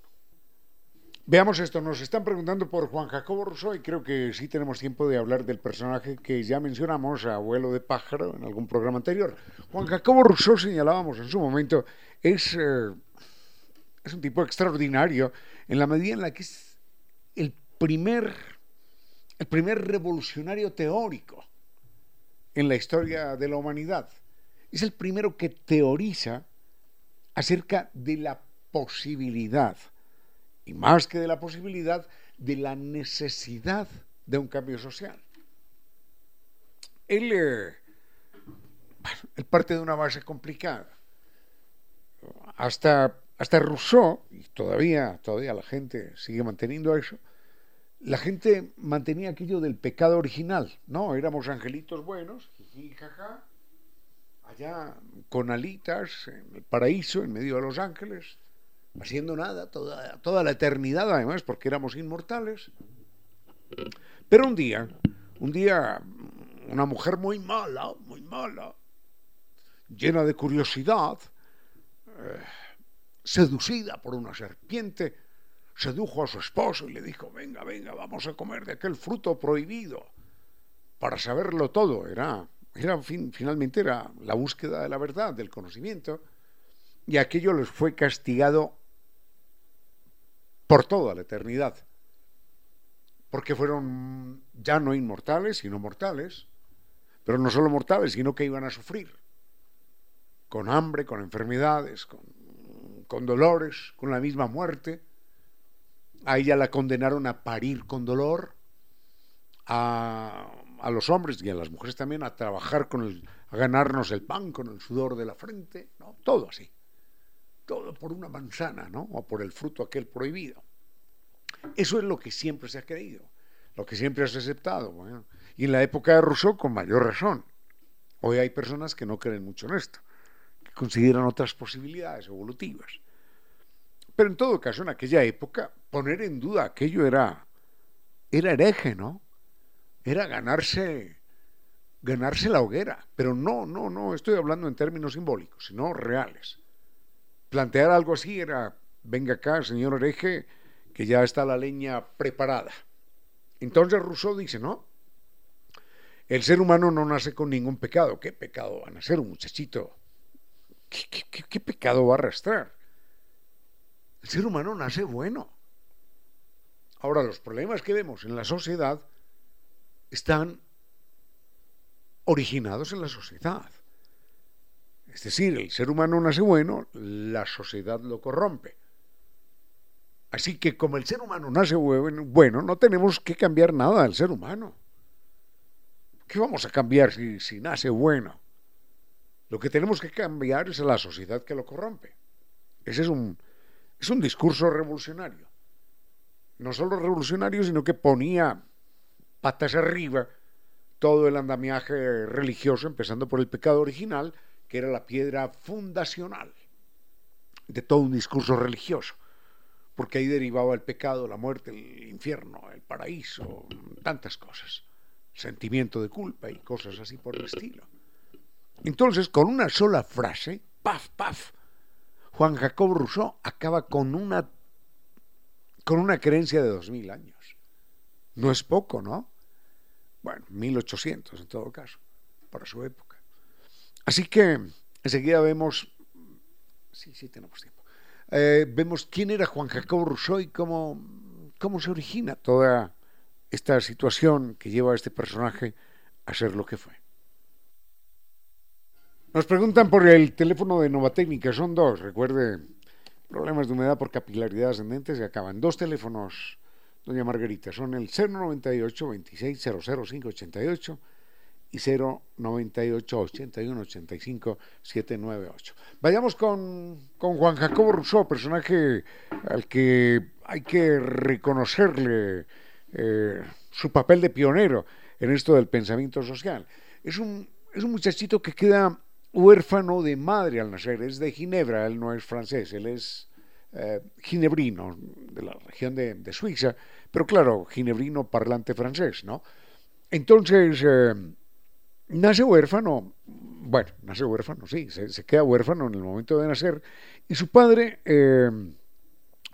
Veamos esto, nos están preguntando por Juan Jacobo Rousseau y creo que sí tenemos tiempo de hablar del personaje que ya mencionamos, abuelo de pájaro, en algún programa anterior. Juan Jacobo Rousseau, señalábamos en su momento, es... Eh, es un tipo extraordinario en la medida en la que es el primer, el primer revolucionario teórico en la historia de la humanidad. Es el primero que teoriza acerca de la posibilidad, y más que de la posibilidad, de la necesidad de un cambio social. Él, eh, él parte de una base complicada. Hasta hasta Rousseau, y todavía, todavía la gente sigue manteniendo eso, la gente mantenía aquello del pecado original, ¿no? Éramos angelitos buenos, jiji, jaja, allá con alitas, en el paraíso, en medio de los ángeles, haciendo nada, toda, toda la eternidad además, porque éramos inmortales. Pero un día, un día, una mujer muy mala, muy mala, llena de curiosidad, eh, seducida por una serpiente, sedujo a su esposo y le dijo, venga, venga, vamos a comer de aquel fruto prohibido, para saberlo todo. Era, era fin, finalmente era la búsqueda de la verdad, del conocimiento, y aquello les fue castigado por toda la eternidad, porque fueron ya no inmortales, sino mortales, pero no solo mortales, sino que iban a sufrir, con hambre, con enfermedades, con con dolores, con la misma muerte. A ella la condenaron a parir con dolor, a, a los hombres y a las mujeres también a trabajar con el, a ganarnos el pan con el sudor de la frente, ¿no? Todo así. Todo por una manzana, ¿no? O por el fruto aquel prohibido. Eso es lo que siempre se ha creído, lo que siempre se ha aceptado. Y en la época de Rousseau, con mayor razón. Hoy hay personas que no creen mucho en esto consideran otras posibilidades evolutivas. Pero en todo caso, en aquella época, poner en duda aquello era, era hereje, ¿no? Era ganarse, ganarse la hoguera. Pero no, no, no estoy hablando en términos simbólicos, sino reales. Plantear algo así era, venga acá, señor hereje, que ya está la leña preparada. Entonces Rousseau dice, no, el ser humano no nace con ningún pecado. ¿Qué pecado va a nacer un muchachito? ¿Qué, pecado va a arrastrar? El ser humano nace bueno. Ahora, los problemas que vemos en la sociedad están originados en la sociedad. Es decir, el ser humano nace bueno, la sociedad lo corrompe. Así que como el ser humano nace bueno, no tenemos que cambiar nada del ser humano. ¿Qué vamos a cambiar si, nace bueno? Lo que tenemos que cambiar es la sociedad que lo corrompe. Ese es un, es un discurso revolucionario. No solo revolucionario, sino que ponía patas arriba todo el andamiaje religioso, empezando por el pecado original, que era la piedra fundacional de todo un discurso religioso porque ahí derivaba el pecado, la muerte, el infierno, el paraíso, tantas cosas, sentimiento de culpa y cosas así por el estilo. Entonces, con una sola frase, paf, paf, Juan Jacob Rousseau acaba con una, con una creencia de dos mil años. No es poco, ¿no? Bueno, 1800 en todo caso, para su época. Así que enseguida vemos, sí, sí tenemos tiempo eh, vemos quién era Juan Jacobo Rousseau y cómo, cómo se origina toda esta situación que lleva a este personaje a ser lo que fue. Nos preguntan por el teléfono de Novatécnica, son dos, recuerde, problemas de humedad por capilaridad ascendente se acaban. Dos teléfonos, doña Margarita, son el 098 26 588 y 098 81 85 798. Vayamos con, con Juan Jacobo Rousseau, personaje al que hay que reconocerle eh, su papel de pionero en esto del pensamiento social. Es un, es un muchachito que queda huérfano de madre al nacer, es de Ginebra, él no es francés, él es eh, ginebrino, de la región de, Suiza, pero claro, ginebrino parlante francés, ¿no? Entonces, eh, nace huérfano, bueno, nace huérfano, sí, se, queda huérfano en el momento de nacer, y su padre eh,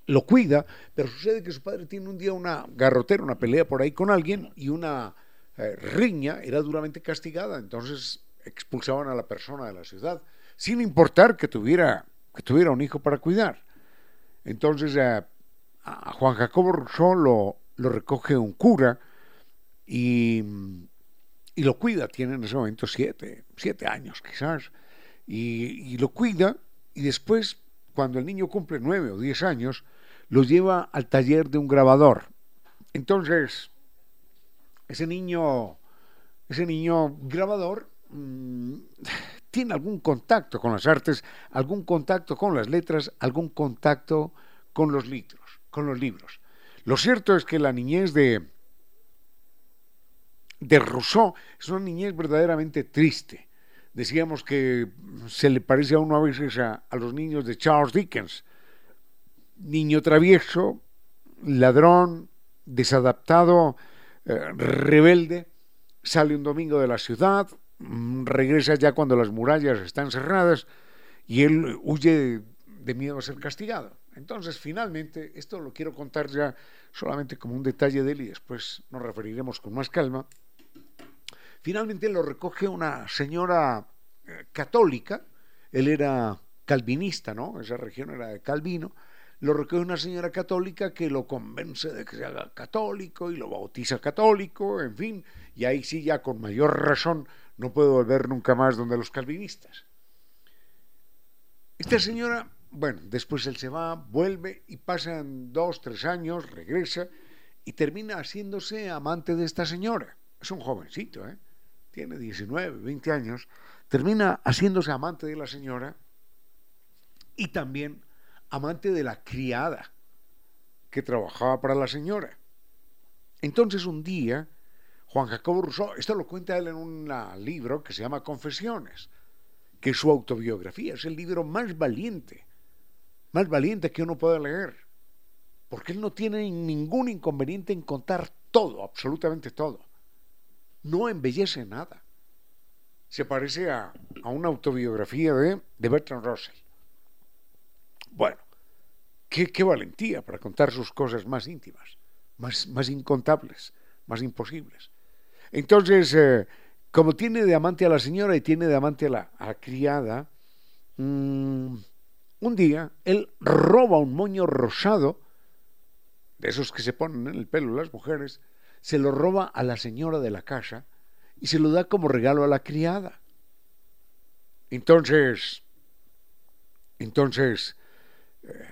lo cuida, pero sucede que su padre tiene un día una garrotera, una pelea por ahí con alguien, y una riña era duramente castigada, entonces expulsaban a la persona de la ciudad, sin importar que tuviera, que tuviera un hijo para cuidar. Entonces a Juan Jacobo Rousseau lo, recoge un cura, y y lo cuida, tiene en ese momento siete, siete años quizás, y, lo cuida y después, cuando el niño cumple nueve o diez años, lo lleva al taller de un grabador. Entonces, ese niño, ese niño grabador tiene algún contacto con las artes, algún contacto con las letras, algún contacto con los libros, con los libros. Lo cierto es que la niñez de, de Rousseau es una niñez verdaderamente triste. Decíamos que se le parece a uno a veces a, los niños de Charles Dickens. Niño travieso, ladrón, desadaptado, eh, rebelde, sale un domingo de la ciudad, mm, regresa ya cuando las murallas están cerradas y él huye de miedo a ser castigado. Entonces, finalmente, esto lo quiero contar ya solamente como un detalle de él y después nos referiremos con más calma Finalmente lo recoge una señora eh, católica, él era calvinista, ¿no? Esa región era de Calvino. Lo recoge una señora católica que lo convence de que se haga católico y lo bautiza católico, en fin, y ahí sí ya con mayor razón no puede volver nunca más donde los calvinistas. Esta señora, bueno, después él se va, vuelve y pasan dos, tres años, regresa y termina haciéndose amante de esta señora. Es un jovencito, ¿eh? tiene 19, 20 años, termina haciéndose amante de la señora y también amante de la criada que trabajaba para la señora. Entonces un día, Juan Jacobo Rousseau, esto lo cuenta él en un libro que se llama Confesiones, que su autobiografía. Es el libro más valiente, más valiente que uno pueda leer. Porque él no tiene ningún inconveniente en contar todo, absolutamente todo. No embellece nada. Se parece a, una autobiografía de, de Bertrand Russell. Bueno, qué, valentía para contar sus cosas más íntimas, más, más incontables, más imposibles. Entonces, eh, como tiene de amante a la señora y tiene de amante a la, criada, mm, un día él roba un moño rosado, de esos que se ponen en el pelo las mujeres, se lo roba a la señora de la casa y se lo da como regalo a la criada. Entonces, entonces, eh,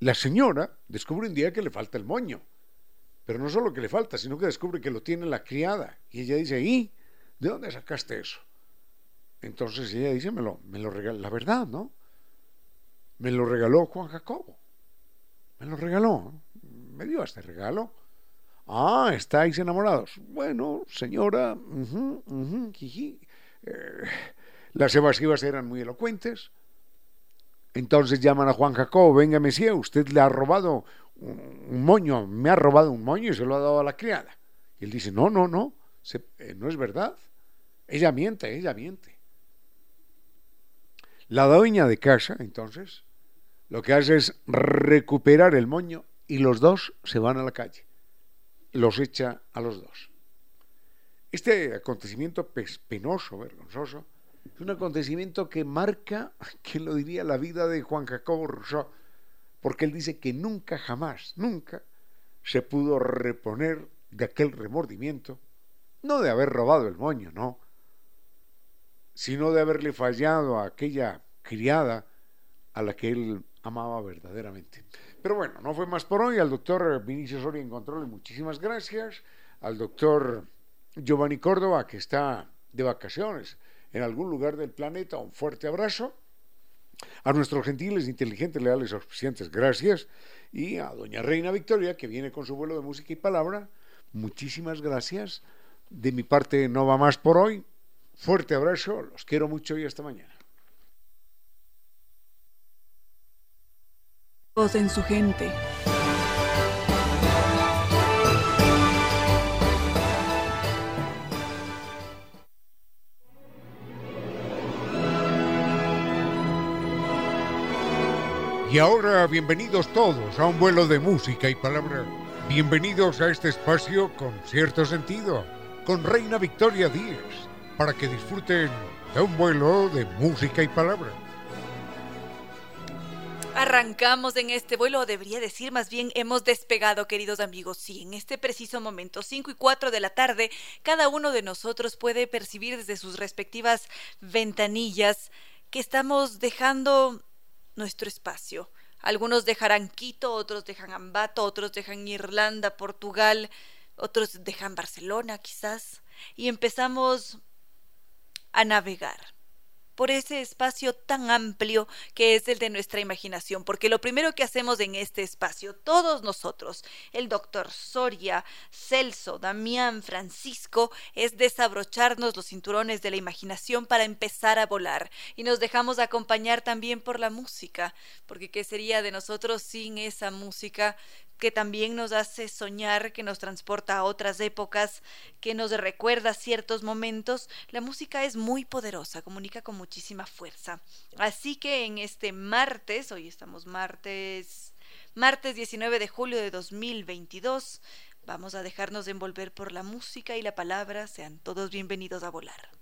la señora descubre un día que le falta el moño. Pero no solo que le falta, sino que descubre que lo tiene la criada. Y ella dice, ¿y de dónde sacaste eso? Entonces ella dice, me lo, me lo regaló, la verdad, ¿no? Me lo regaló Juan Jacobo. Me lo regaló. Me dio este regalo. Ah, estáis enamorados. Bueno, señora, eh, las evasivas eran muy elocuentes. Entonces llaman a Juan Jacobo, venga Mesía, usted le ha robado un moño, me ha robado un moño y se lo ha dado a la criada. Y él dice, no, no, no, eh, no es verdad. Ella miente, ella miente. La dueña de casa, entonces, lo que hace es recuperar el moño y los dos se van a la calle. Los echa a los dos. Este acontecimiento penoso, vergonzoso, es un acontecimiento que marca, ¿quién lo diría?, la vida de Juan Jacobo Rousseau, porque él dice que nunca, jamás, nunca se pudo reponer de aquel remordimiento, no de haber robado el moño, no, sino de haberle fallado a aquella criada a la que él amaba verdaderamente. Pero bueno, no fue más por hoy. Al doctor Vinicio Soria en control, muchísimas gracias. Al doctor Giovanni Córdoba, que está de vacaciones en algún lugar del planeta. Un fuerte abrazo. A nuestros gentiles, inteligentes, leales, auspiciantes, gracias. Y a doña Reina Victoria, que viene con su vuelo de música y palabra, muchísimas gracias. De mi parte no va más por hoy. Fuerte abrazo, los quiero mucho y hasta mañana. en su gente. Y ahora bienvenidos todos a un vuelo de música y palabra. Bienvenidos a este espacio con cierto sentido, con Reina Victoria Díez, para que disfruten de un vuelo de música y palabra. Arrancamos en este vuelo, o debería decir más bien hemos despegado, queridos amigos. Sí, en este preciso momento, 5 y 4 de la tarde, cada uno de nosotros puede percibir desde sus respectivas ventanillas que estamos dejando nuestro espacio. Algunos dejarán Quito, otros dejan Ambato, otros dejan Irlanda, Portugal, otros dejan Barcelona quizás, y empezamos a navegar por ese espacio tan amplio que es el de nuestra imaginación, porque lo primero que hacemos en este espacio, todos nosotros, el doctor Soria, Celso, Damián, Francisco, es desabrocharnos los cinturones de la imaginación para empezar a volar. Y nos dejamos acompañar también por la música, porque ¿qué sería de nosotros sin esa música que también nos hace soñar, que nos transporta a otras épocas, que nos recuerda ciertos momentos, la música es muy poderosa, comunica con muchísima fuerza. Así que en este martes, hoy estamos martes, martes 19 de julio de 2022, vamos a dejarnos envolver por la música y la palabra, sean todos bienvenidos a volar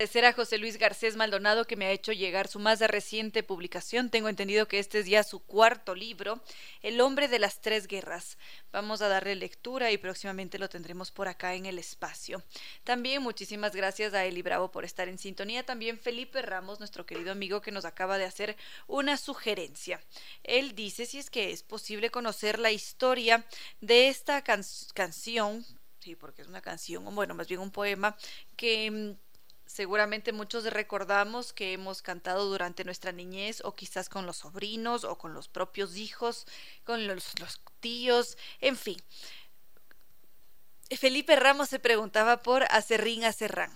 agradecer a José Luis Garcés Maldonado que me ha hecho llegar su más reciente publicación. Tengo entendido que este es ya su cuarto libro, El hombre de las tres guerras. Vamos a darle lectura y próximamente lo tendremos por acá en el espacio. También muchísimas gracias a Eli Bravo por estar en sintonía. También Felipe Ramos, nuestro querido amigo que nos acaba de hacer una sugerencia. Él dice si es que es posible conocer la historia de esta canción sí, porque es una canción, bueno, más bien un poema, que mm, seguramente muchos recordamos que hemos cantado durante nuestra niñez o quizás con los sobrinos o con los propios hijos, con los, tíos, en fin. Felipe Ramos se preguntaba por Acerrín Acerrán.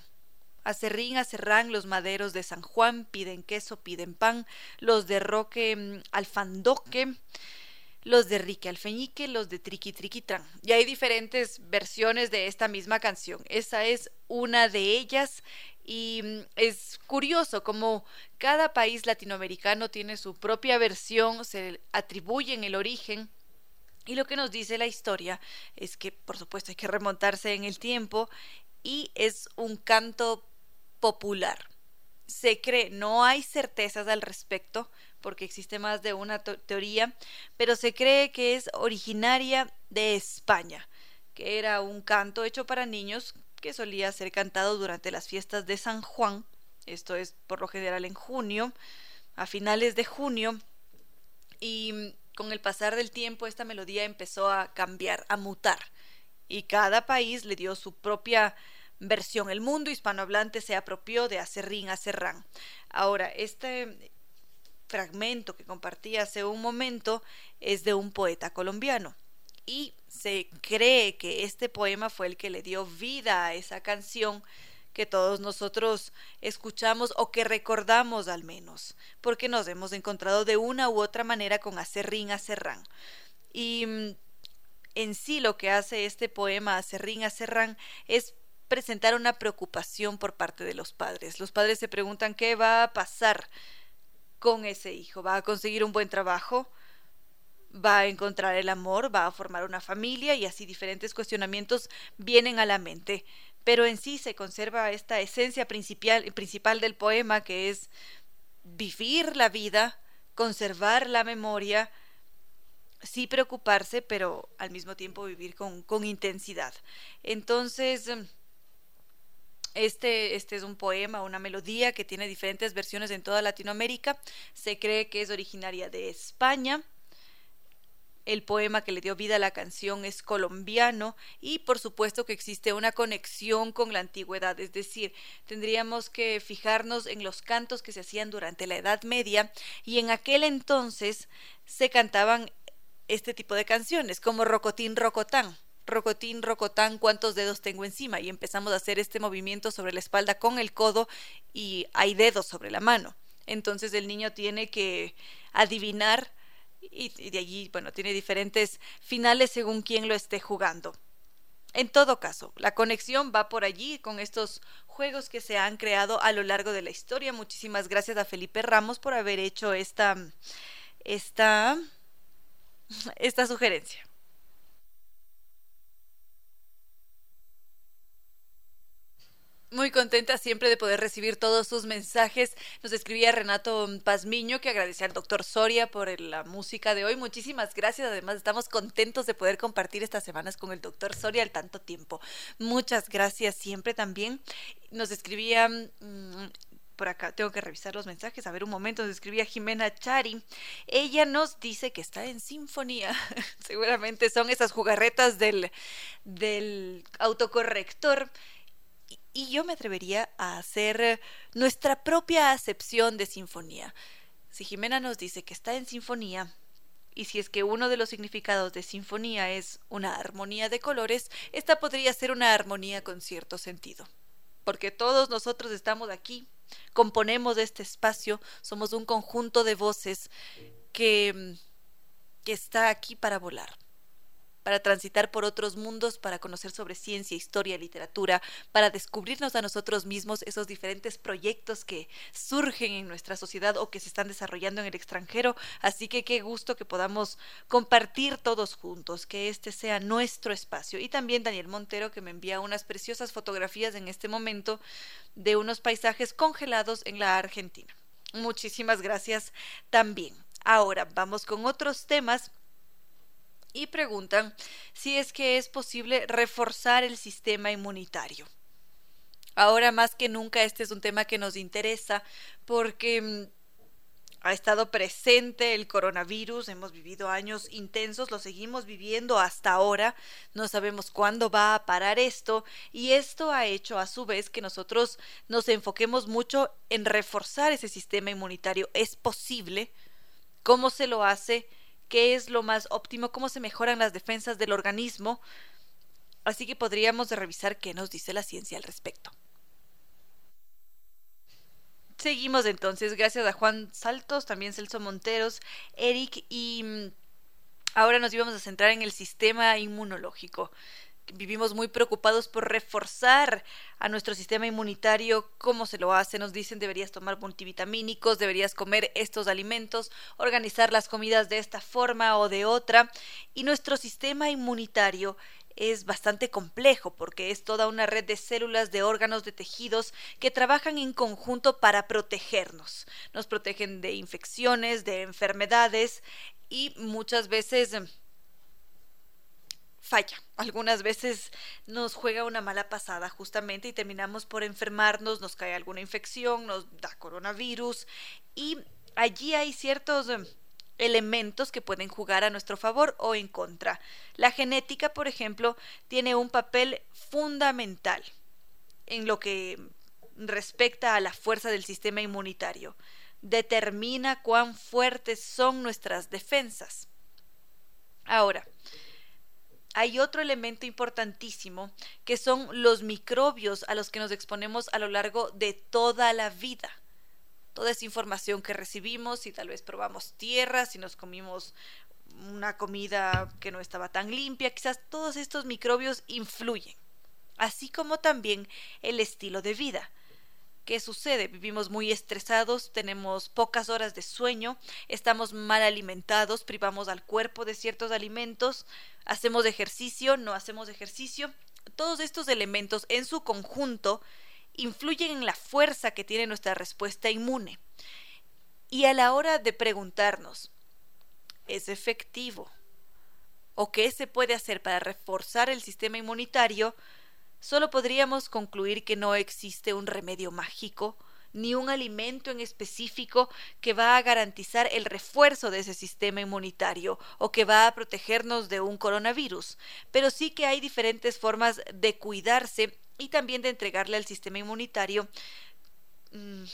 Acerrín, acerrán, los maderos de San Juan piden queso, piden pan, los de Roque mm, Alfandoque, los de Rique Alfeñique, los de Triqui Triquitran. Y hay diferentes versiones de esta misma canción. Esa es una de ellas y mm, es curioso como cada país latinoamericano tiene su propia versión, se atribuyen el origen y lo que nos dice la historia es que, por supuesto, hay que remontarse en el tiempo y es un canto popular. Se cree, no hay certezas al respecto, porque existe más de una teoría, pero se cree que es originaria de España, que era un canto hecho para niños que solía ser cantado durante las fiestas de San Juan, esto es por lo general en junio, a finales de junio, y con el pasar del tiempo esta melodía empezó a cambiar, a mutar, y cada país le dio su propia versión. El mundo hispanohablante se apropió de Acerrín Acerrán. Ahora, este fragmento que compartí hace un momento es de un poeta colombiano y se cree que este poema fue el que le dio vida a esa canción que todos nosotros escuchamos o que recordamos al menos, porque nos hemos encontrado de una u otra manera con Acerrín Acerrán. Y mm, en sí lo que hace este poema Acerrín Acerrán es presentar una preocupación por parte de los padres. Los padres se preguntan qué va a pasar con ese hijo. ¿Va a conseguir un buen trabajo? Va a encontrar el amor, va a formar una familia y así diferentes cuestionamientos vienen a la mente pero en sí se conserva esta esencia principal, del poema que es vivir la vida, conservar la memoria, sí preocuparse, pero al mismo tiempo vivir con, con intensidad. Entonces, este, este es un poema, una melodía que tiene diferentes versiones en toda Latinoamérica. Se cree que es originaria de España el poema que le dio vida a la canción es colombiano y por supuesto que existe una conexión con la antigüedad, es decir, tendríamos que fijarnos en los cantos que se hacían durante la Edad Media y en aquel entonces se cantaban este tipo de canciones como Rocotín Rocotán. Rocotín, Rocotán, ¿cuántos dedos tengo encima? Y empezamos a hacer este movimiento sobre la espalda con el codo y hay dedos sobre la mano. Entonces el niño tiene que adivinar y, de allí, bueno, tiene diferentes finales según quien lo esté jugando. En todo caso, la conexión va por allí con estos juegos que se han creado a lo largo de la historia. Muchísimas gracias a Felipe Ramos por haber hecho esta, esta, esta sugerencia. Muy contenta siempre de poder recibir todos sus mensajes. Nos escribía Renato Pazmiño que agradecía al doctor Soria por la música de hoy. Muchísimas gracias. Además, estamos contentos de poder compartir estas semanas con el doctor Soria al tanto tiempo. Muchas gracias siempre también. Nos escribía mm, por acá tengo que revisar los mensajes, a ver un momento, nos escribía Jimena Chari. Ella nos dice que está en sinfonía. Seguramente son esas jugarretas del, del autocorrector y yo me atrevería a hacer nuestra propia acepción de sinfonía. Si Jimena nos dice que está en sinfonía, y si es que uno de los significados de sinfonía es una armonía de colores, esta podría ser una armonía con cierto sentido. Porque todos nosotros estamos aquí, componemos este espacio, somos un conjunto de voces que, que está aquí para volar para transitar por otros mundos, para conocer sobre ciencia, historia, literatura, para descubrirnos a nosotros mismos esos diferentes proyectos que surgen en nuestra sociedad o que se están desarrollando en el extranjero. Así que qué gusto que podamos compartir todos juntos, que este sea nuestro espacio. Y también Daniel Montero que me envía unas preciosas fotografías en este momento de unos paisajes congelados en la Argentina. Muchísimas gracias también. Ahora vamos con otros temas y preguntan si es que es posible reforzar el sistema inmunitario. Ahora más que nunca este es un tema que nos interesa porque mm, ha estado presente el coronavirus, hemos vivido años intensos, lo seguimos viviendo hasta ahora, no sabemos cuándo va a parar esto y esto ha hecho a su vez que nosotros nos enfoquemos mucho en reforzar ese sistema inmunitario. ¿Es posible? ¿Cómo se lo hace? Qué es lo más óptimo, cómo se mejoran las defensas del organismo. Así que podríamos revisar qué nos dice la ciencia al respecto. Seguimos entonces, gracias a Juan Saltos, también Celso Monteros, Eric y mm, ahora nos íbamos a centrar en el sistema inmunológico vivimos muy preocupados por reforzar a nuestro sistema inmunitario. ¿Cómo se lo hace? Nos dicen deberías tomar multivitamínicos, deberías comer estos alimentos, organizar las comidas de esta forma o de otra. Y nuestro sistema inmunitario es bastante complejo porque es toda una red de células, de órganos, de tejidos que trabajan en conjunto para protegernos. Nos protegen de infecciones, de enfermedades y muchas veces falla. Algunas veces nos juega una mala pasada justamente y terminamos por enfermarnos, nos cae alguna infección, nos da coronavirus y allí hay ciertos em, elementos que pueden jugar a nuestro favor o en contra. La genética, por ejemplo, tiene un papel fundamental en lo que respecta a la fuerza del sistema inmunitario. Determina cuán fuertes son nuestras defensas. Ahora, hay otro elemento importantísimo que son los microbios a los que nos exponemos a lo largo de toda la vida. Toda esa información que recibimos, si tal vez probamos tierra, si nos comimos una comida que no estaba tan limpia, quizás todos estos microbios influyen, así como también el estilo de vida. ¿Qué sucede? Vivimos muy estresados, tenemos pocas horas de sueño, estamos mal alimentados, privamos al cuerpo de ciertos alimentos, hacemos ejercicio, no hacemos ejercicio. Todos estos elementos en su conjunto influyen en la fuerza que tiene nuestra respuesta inmune. Y a la hora de preguntarnos, ¿es efectivo? ¿O qué se puede hacer para reforzar el sistema inmunitario? Solo podríamos concluir que no existe un remedio mágico ni un alimento en específico que va a garantizar el refuerzo de ese sistema inmunitario o que va a protegernos de un coronavirus, pero sí que hay diferentes formas de cuidarse y también de entregarle al sistema inmunitario mm,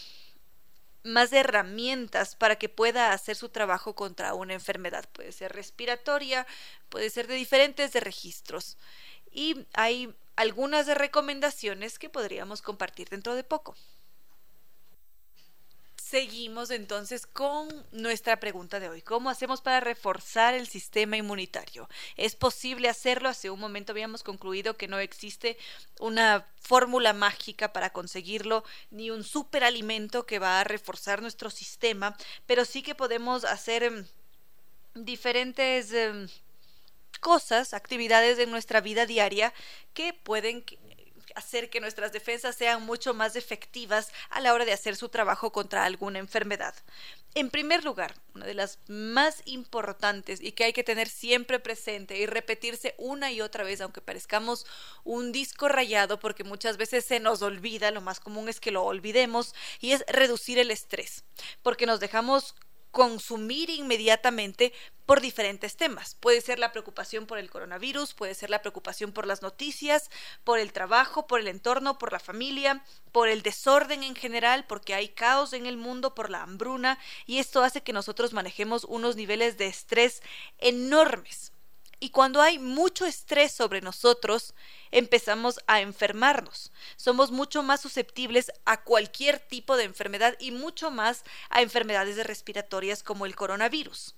más herramientas para que pueda hacer su trabajo contra una enfermedad. Puede ser respiratoria, puede ser de diferentes registros. Y hay algunas recomendaciones que podríamos compartir dentro de poco. Seguimos entonces con nuestra pregunta de hoy. ¿Cómo hacemos para reforzar el sistema inmunitario? ¿Es posible hacerlo? Hace un momento habíamos concluido que no existe una fórmula mágica para conseguirlo, ni un superalimento que va a reforzar nuestro sistema, pero sí que podemos hacer em, diferentes em, cosas, actividades en nuestra vida diaria que pueden hacer que nuestras defensas sean mucho más efectivas a la hora de hacer su trabajo contra alguna enfermedad. En primer lugar, una de las más importantes y que hay que tener siempre presente y repetirse una y otra vez, aunque parezcamos un disco rayado, porque muchas veces se nos olvida, lo más común es que lo olvidemos, y es reducir el estrés, porque nos dejamos consumir inmediatamente por diferentes temas. Puede ser la preocupación por el coronavirus, puede ser la preocupación por las noticias, por el trabajo, por el entorno, por la familia, por el desorden en general, porque hay caos en el mundo, por la hambruna, y esto hace que nosotros manejemos unos niveles de estrés enormes. Y cuando hay mucho estrés sobre nosotros, empezamos a enfermarnos. Somos mucho más susceptibles a cualquier tipo de enfermedad y mucho más a enfermedades respiratorias como el coronavirus.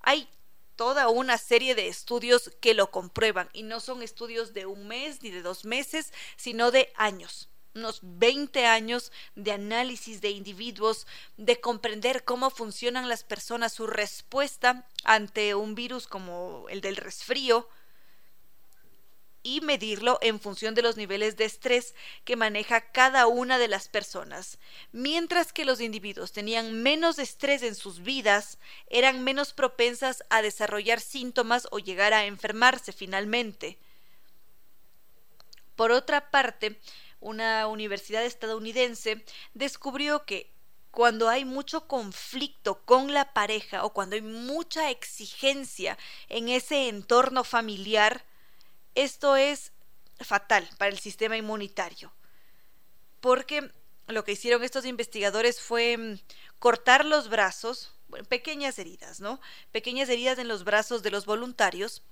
Hay toda una serie de estudios que lo comprueban y no son estudios de un mes ni de dos meses, sino de años unos 20 años de análisis de individuos, de comprender cómo funcionan las personas, su respuesta ante un virus como el del resfrío y medirlo en función de los niveles de estrés que maneja cada una de las personas. Mientras que los individuos tenían menos estrés en sus vidas, eran menos propensas a desarrollar síntomas o llegar a enfermarse finalmente. Por otra parte, una universidad estadounidense descubrió que cuando hay mucho conflicto con la pareja o cuando hay mucha exigencia en ese entorno familiar, esto es fatal para el sistema inmunitario. Porque lo que hicieron estos investigadores fue mm, cortar los brazos, pequeñas heridas, ¿no? Pequeñas heridas en los brazos de los voluntarios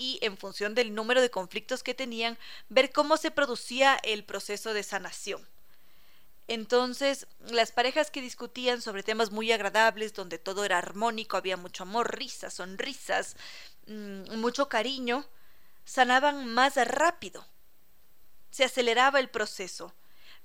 y en función del número de conflictos que tenían, ver cómo se producía el proceso de sanación. Entonces, las parejas que discutían sobre temas muy agradables, donde todo era armónico, había mucho amor, risas, sonrisas, mm, mucho cariño, sanaban más rápido. Se aceleraba el proceso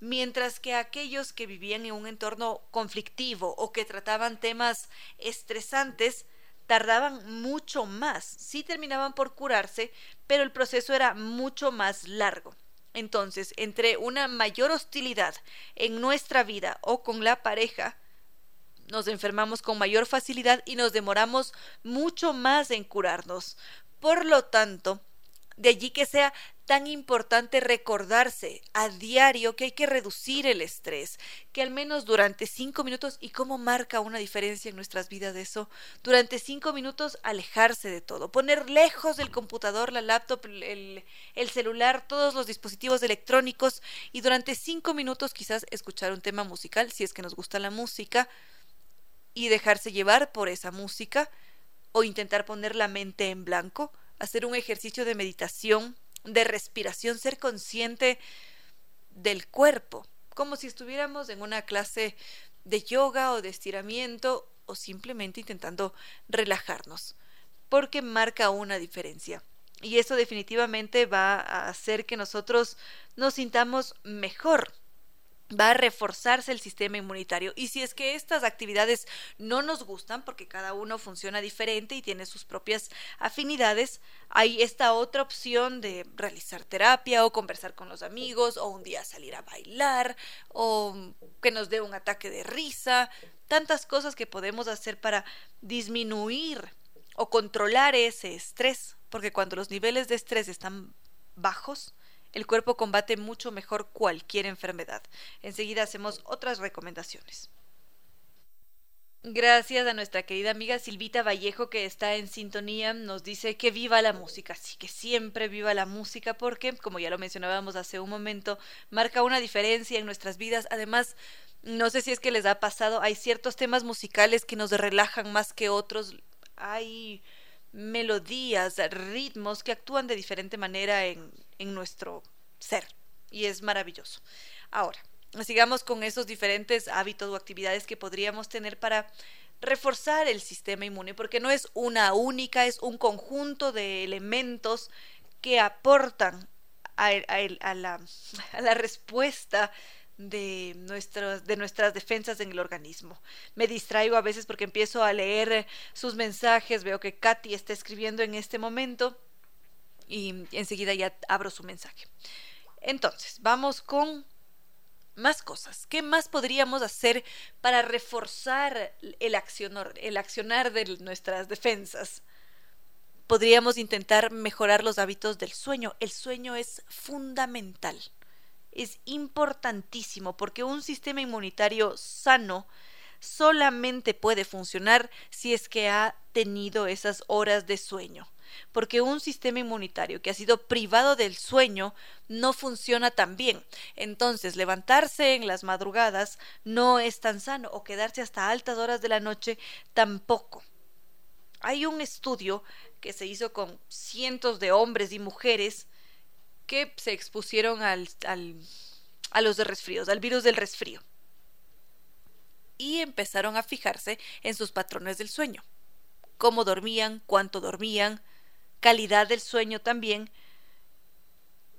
mientras que aquellos que vivían en un entorno conflictivo o que trataban temas estresantes tardaban mucho más. Sí terminaban por curarse, pero el proceso era mucho más largo. Entonces, entre una mayor hostilidad en nuestra vida o con la pareja, nos enfermamos con mayor facilidad y nos demoramos mucho más en curarnos. Por lo tanto, de allí que sea tan importante recordarse a diario que hay que reducir el estrés, que al menos durante cinco minutos, y cómo marca una diferencia en nuestras vidas eso, durante cinco minutos alejarse de todo, poner lejos del computador, la laptop, el, el celular, todos los dispositivos electrónicos, y durante cinco minutos quizás escuchar un tema musical, si es que nos gusta la música, y dejarse llevar por esa música, o intentar poner la mente en blanco, hacer un ejercicio de meditación, de respiración, ser consciente del cuerpo, como si estuviéramos en una clase de yoga o de estiramiento o simplemente intentando relajarnos, porque marca una diferencia. Y eso definitivamente va a hacer que nosotros nos sintamos mejor, va a reforzarse el sistema inmunitario. Y si es que estas actividades no nos gustan, porque cada uno funciona diferente y tiene sus propias afinidades, hay esta otra opción de realizar terapia o conversar con los amigos o un día salir a bailar o que nos dé un ataque de risa, tantas cosas que podemos hacer para disminuir o controlar ese estrés, porque cuando los niveles de estrés están bajos, el cuerpo combate mucho mejor cualquier enfermedad. Enseguida hacemos otras recomendaciones. Gracias a nuestra querida amiga Silvita Vallejo que está en sintonía, nos dice que viva la música, sí que siempre viva la música porque, como ya lo mencionábamos hace un momento, marca una diferencia en nuestras vidas. Además, no sé si es que les ha pasado, hay ciertos temas musicales que nos relajan más que otros. Hay melodías, ritmos que actúan de diferente manera en, en nuestro ser y es maravilloso. Ahora, sigamos con esos diferentes hábitos o actividades que podríamos tener para reforzar el sistema inmune, porque no es una única, es un conjunto de elementos que aportan a, a la respuesta de, de nuestras defensas en el organismo. Me distraigo a veces porque empiezo a leer sus mensajes, veo que Katy está escribiendo en este momento y enseguida ya abro su mensaje. Entonces, vamos con más cosas. ¿Qué más podríamos hacer para reforzar el el accionar de nuestras defensas? Podríamos intentar mejorar los hábitos del sueño. El sueño es fundamental es importantísimo porque un sistema inmunitario sano solamente puede funcionar si es que ha tenido esas horas de sueño. Porque un sistema inmunitario que ha sido privado del sueño no funciona tan bien. Entonces, levantarse en las madrugadas no es tan sano o quedarse hasta altas horas de la noche tampoco. Hay un estudio que se hizo con cientos de hombres y mujeres que se expusieron al, a los resfríos, al virus del resfrío. Y empezaron a fijarse en sus patrones del sueño. Cómo dormían, cuánto dormían, calidad del sueño también.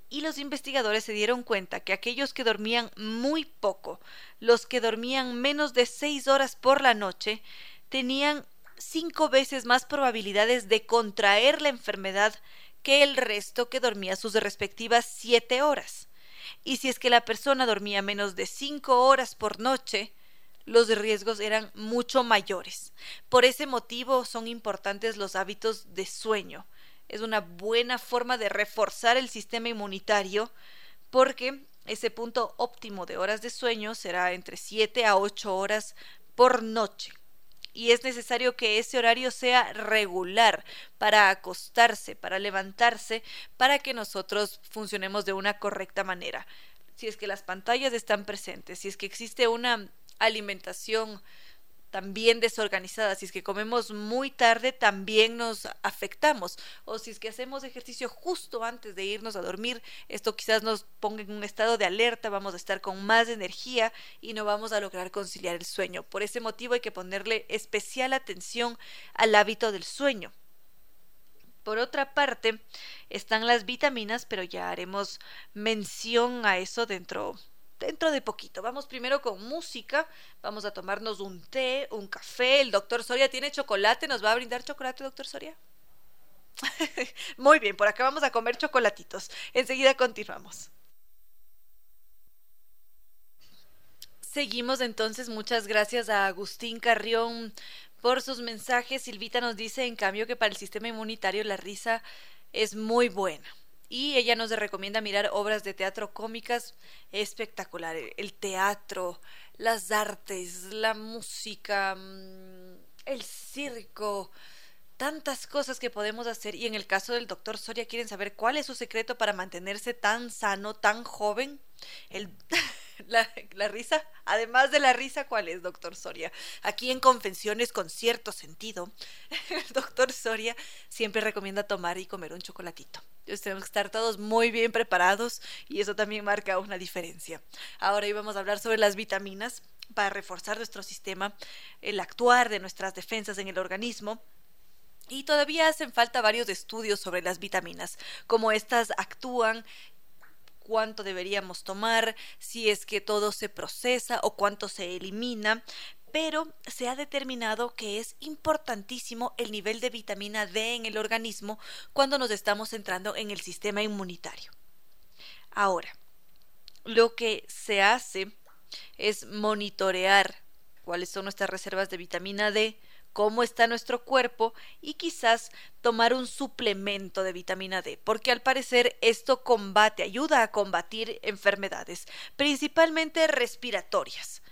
Y los investigadores se dieron cuenta que aquellos que dormían muy poco, los que dormían menos de seis horas por la noche, tenían cinco veces más probabilidades de contraer la enfermedad que el resto que dormía sus respectivas siete horas. Y si es que la persona dormía menos de cinco horas por noche, los riesgos eran mucho mayores. Por ese motivo son importantes los hábitos de sueño. Es una buena forma de reforzar el sistema inmunitario porque ese punto óptimo de horas de sueño será entre siete a ocho horas por noche y es necesario que ese horario sea regular para acostarse, para levantarse, para que nosotros funcionemos de una correcta manera. Si es que las pantallas están presentes, si es que existe una alimentación también desorganizada. Si es que comemos muy tarde, también nos afectamos. O si es que hacemos ejercicio justo antes de irnos a dormir, esto quizás nos ponga en un estado de alerta, vamos a estar con más energía y no vamos a lograr conciliar el sueño. Por ese motivo hay que ponerle especial atención al hábito del sueño. Por otra parte, están las vitaminas, pero ya haremos mención a eso dentro dentro de poquito. Vamos primero con música, vamos a tomarnos un té, un café. El doctor Soria tiene chocolate, ¿nos va a brindar chocolate, doctor Soria? Muy bien, por acá vamos a comer chocolatitos. Enseguida continuamos. Seguimos entonces, muchas gracias a Agustín Carrión por sus mensajes. Silvita nos dice, en cambio, que para el sistema inmunitario la risa es muy buena y ella nos recomienda mirar obras de teatro cómicas espectacular. El teatro, las artes, la música, mm, el circo, tantas cosas que podemos hacer. Y en el caso del doctor Soria, quieren saber cuál es su secreto para mantenerse tan sano, tan joven. El. La, risa, además de la risa, ¿cuál es, doctor Soria? Aquí en Confesiones con cierto sentido, el doctor Soria siempre recomienda tomar y comer un chocolatito. Entonces tenemos que estar todos muy bien preparados y eso también marca una diferencia. Ahora íbamos a hablar sobre las vitaminas para reforzar nuestro sistema, el actuar de nuestras defensas en el organismo. Y todavía hacen falta varios estudios sobre las vitaminas, cómo estas actúan cuánto deberíamos tomar, si es que todo se procesa o cuánto se elimina, pero se ha determinado que es importantísimo el nivel de vitamina D en el organismo cuando nos estamos entrando en el sistema inmunitario. Ahora, lo que se hace es monitorear cuáles son nuestras reservas de vitamina D, cómo está nuestro cuerpo y quizás tomar un suplemento de vitamina D, porque al parecer esto combate, ayuda a combatir enfermedades, principalmente respiratorias.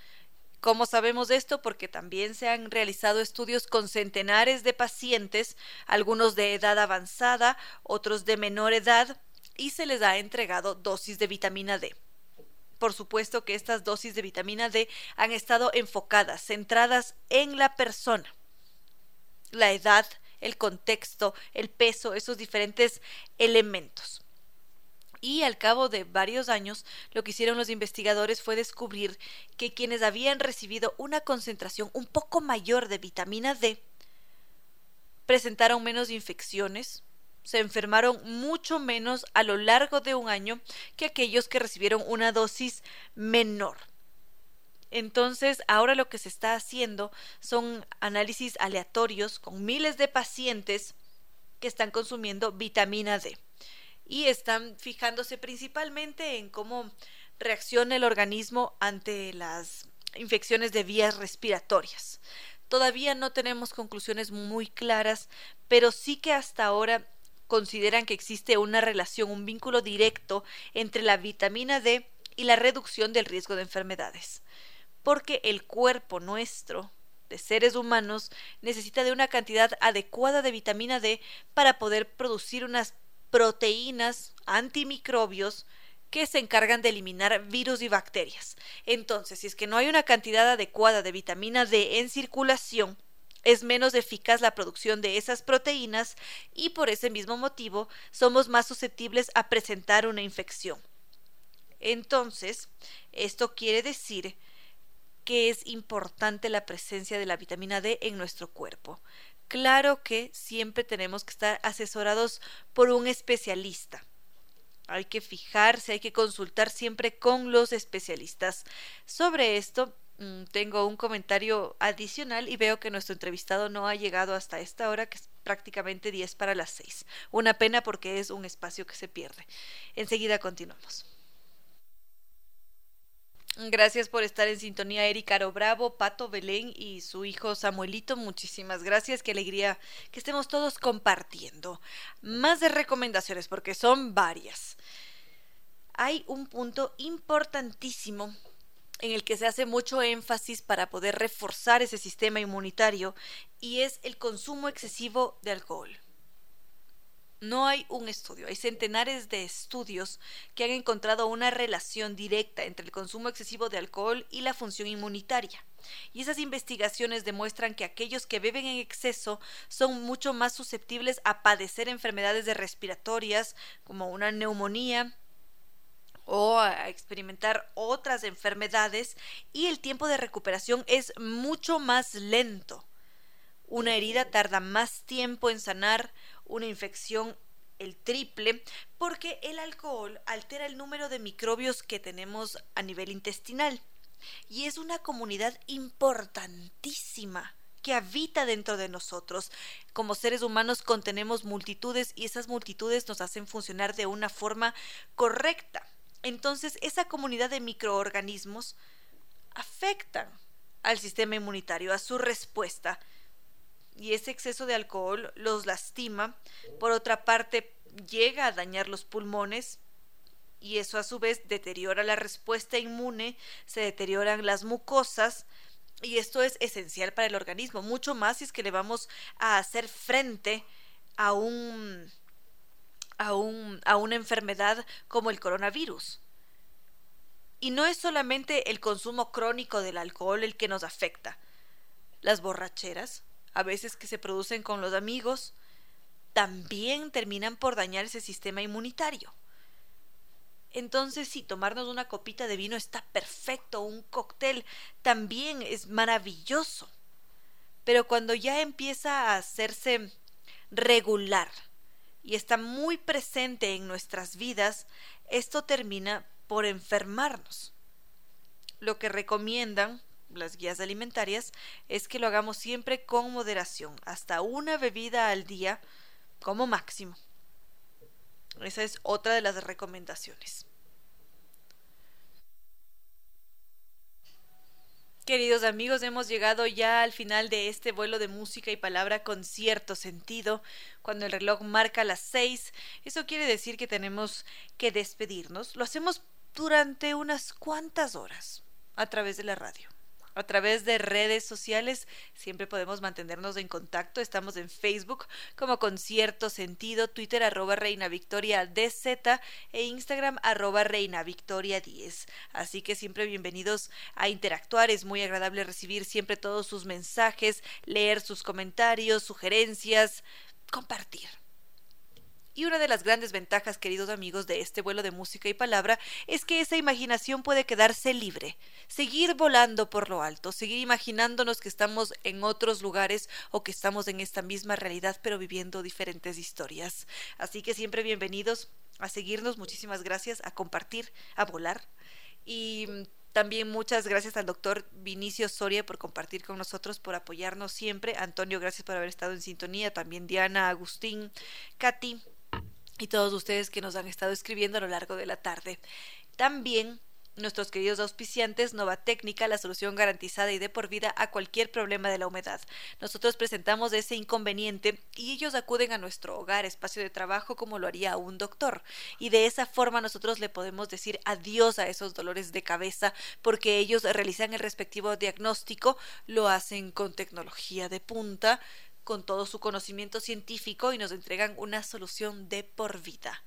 ¿Cómo sabemos esto? Porque también se han realizado estudios con centenares de pacientes, algunos de edad avanzada, otros de menor edad, y se les ha entregado dosis de vitamina D. Por supuesto que estas dosis de vitamina D han estado enfocadas, centradas en la persona la edad, el contexto, el peso, esos diferentes elementos. Y al cabo de varios años, lo que hicieron los investigadores fue descubrir que quienes habían recibido una concentración un poco mayor de vitamina D presentaron menos infecciones, se enfermaron mucho menos a lo largo de un año que aquellos que recibieron una dosis menor. Entonces, ahora lo que se está haciendo son análisis aleatorios con miles de pacientes que están consumiendo vitamina D y están fijándose principalmente en cómo reacciona el organismo ante las infecciones de vías respiratorias. Todavía no tenemos conclusiones muy claras, pero sí que hasta ahora consideran que existe una relación, un vínculo directo entre la vitamina D y la reducción del riesgo de enfermedades porque el cuerpo nuestro de seres humanos necesita de una cantidad adecuada de vitamina D para poder producir unas proteínas antimicrobios que se encargan de eliminar virus y bacterias. Entonces, si es que no hay una cantidad adecuada de vitamina D en circulación, es menos eficaz la producción de esas proteínas y por ese mismo motivo somos más susceptibles a presentar una infección. Entonces, esto quiere decir que es importante la presencia de la vitamina D en nuestro cuerpo. Claro que siempre tenemos que estar asesorados por un especialista. Hay que fijarse, hay que consultar siempre con los especialistas. Sobre esto mm, tengo un comentario adicional y veo que nuestro entrevistado no ha llegado hasta esta hora, que es prácticamente 10 para las 6. Una pena porque es un espacio que se pierde. Enseguida continuamos. Gracias por estar en sintonía, Erika Bravo, Pato Belén y su hijo Samuelito. Muchísimas gracias. Qué alegría que estemos todos compartiendo. Más de recomendaciones, porque son varias. Hay un punto importantísimo en el que se hace mucho énfasis para poder reforzar ese sistema inmunitario y es el consumo excesivo de alcohol. No hay un estudio, hay centenares de estudios que han encontrado una relación directa entre el consumo excesivo de alcohol y la función inmunitaria. Y esas investigaciones demuestran que aquellos que beben en exceso son mucho más susceptibles a padecer enfermedades respiratorias como una neumonía, o a experimentar otras enfermedades y el tiempo de recuperación es mucho más lento. Una herida tarda más tiempo en sanar, una infección el triple, porque el alcohol altera el número de microbios que tenemos a nivel intestinal. Y es una comunidad importantísima que habita dentro de nosotros. Como seres humanos contenemos multitudes y esas multitudes nos hacen funcionar de una forma correcta. Entonces, esa comunidad de microorganismos afectan al sistema inmunitario, a su respuesta y ese exceso de alcohol los lastima. Por otra parte, llega a dañar los pulmones y eso a su vez deteriora la respuesta inmune, se deterioran las mucosas y esto es esencial para el organismo, mucho más si es que le vamos a hacer frente a un a, un, a una enfermedad como el coronavirus. Y no es solamente el consumo crónico del alcohol el que nos afecta. Las borracheras, a veces que se producen con los amigos, también terminan por dañar ese sistema inmunitario. Entonces, sí, tomarnos una copita de vino está perfecto, un cóctel también es maravilloso. Pero cuando ya empieza a hacerse regular y está muy presente en nuestras vidas, esto termina por enfermarnos. Lo que recomiendan las guías alimentarias es que lo hagamos siempre con moderación, hasta una bebida al día como máximo. Esa es otra de las recomendaciones. Queridos amigos, hemos llegado ya al final de este vuelo de música y palabra con cierto sentido. Cuando el reloj marca las seis, eso quiere decir que tenemos que despedirnos. Lo hacemos durante unas cuantas horas a través de la radio a través de redes sociales. Siempre podemos mantenernos en contacto. Estamos en Facebook como Concierto Sentido, Twitter arroba Reina Victoria DZ e Instagram arroba Reina Victoria 10. Así que siempre bienvenidos a interactuar. Es muy agradable recibir siempre todos sus mensajes, leer sus comentarios, sugerencias, compartir. Y una de las grandes ventajas, queridos amigos, de este vuelo de música y palabra es que esa imaginación puede quedarse libre, seguir volando por lo alto, seguir imaginándonos que estamos en otros lugares o que estamos en esta misma realidad pero viviendo diferentes historias. Así que siempre bienvenidos a seguirnos, muchísimas gracias, a compartir, a volar y también muchas gracias al doctor Vinicio Soria por compartir con nosotros, por apoyarnos siempre. Antonio, gracias por haber estado en sintonía. También Diana, Agustín, Katy, y todos ustedes que nos han estado escribiendo a lo largo de la tarde. También nuestros queridos auspiciantes Nova Técnica, la solución garantizada y de por vida a cualquier problema de la humedad. Nosotros presentamos ese inconveniente y ellos acuden a nuestro hogar, espacio de trabajo, como lo haría un doctor. Y de esa forma nosotros le podemos decir adiós a esos dolores de cabeza porque ellos realizan el respectivo diagnóstico, lo hacen con tecnología de punta, con todo su conocimiento científico y nos entregan una solución de por vida.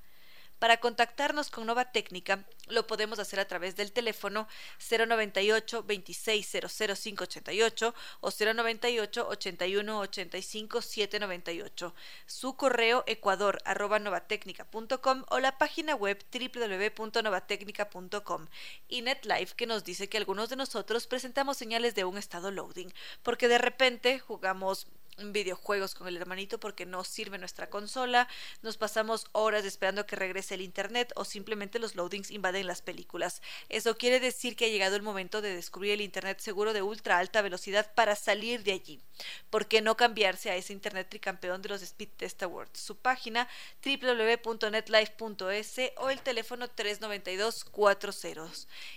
Para contactarnos con Nova Técnica lo podemos hacer a través del teléfono 098 2600588 o 098 81 85 798, su correo ecuador novatecnica.com o la página web www.novatecnica.com y NetLife que nos dice que algunos de nosotros presentamos señales de un estado loading porque de repente jugamos videojuegos con el hermanito porque no sirve nuestra consola, nos pasamos horas esperando que regrese el internet o simplemente los loadings invaden las películas. Eso quiere decir que ha llegado el momento de descubrir el internet seguro de ultra alta velocidad para salir de allí. ¿Por qué no cambiarse a ese internet tricampeón de los Speed Test Awards? Su página www.netlife.es o el teléfono 392 40.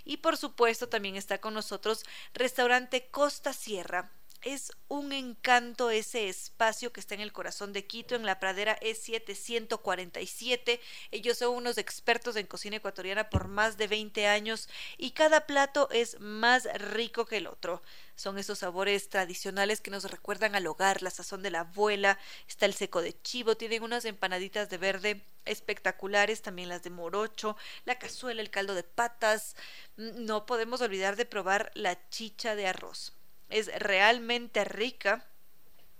Y por supuesto también está con nosotros Restaurante Costa Sierra es un encanto ese espacio que está en el corazón de Quito, en la pradera E747. Ellos son unos expertos en cocina ecuatoriana por más de 20 años y cada plato es más rico que el otro. Son esos sabores tradicionales que nos recuerdan al hogar, la sazón de la abuela, está el seco de chivo, tienen unas empanaditas de verde espectaculares, también las de morocho, la cazuela, el caldo de patas. No podemos olvidar de probar la chicha de arroz es realmente rica.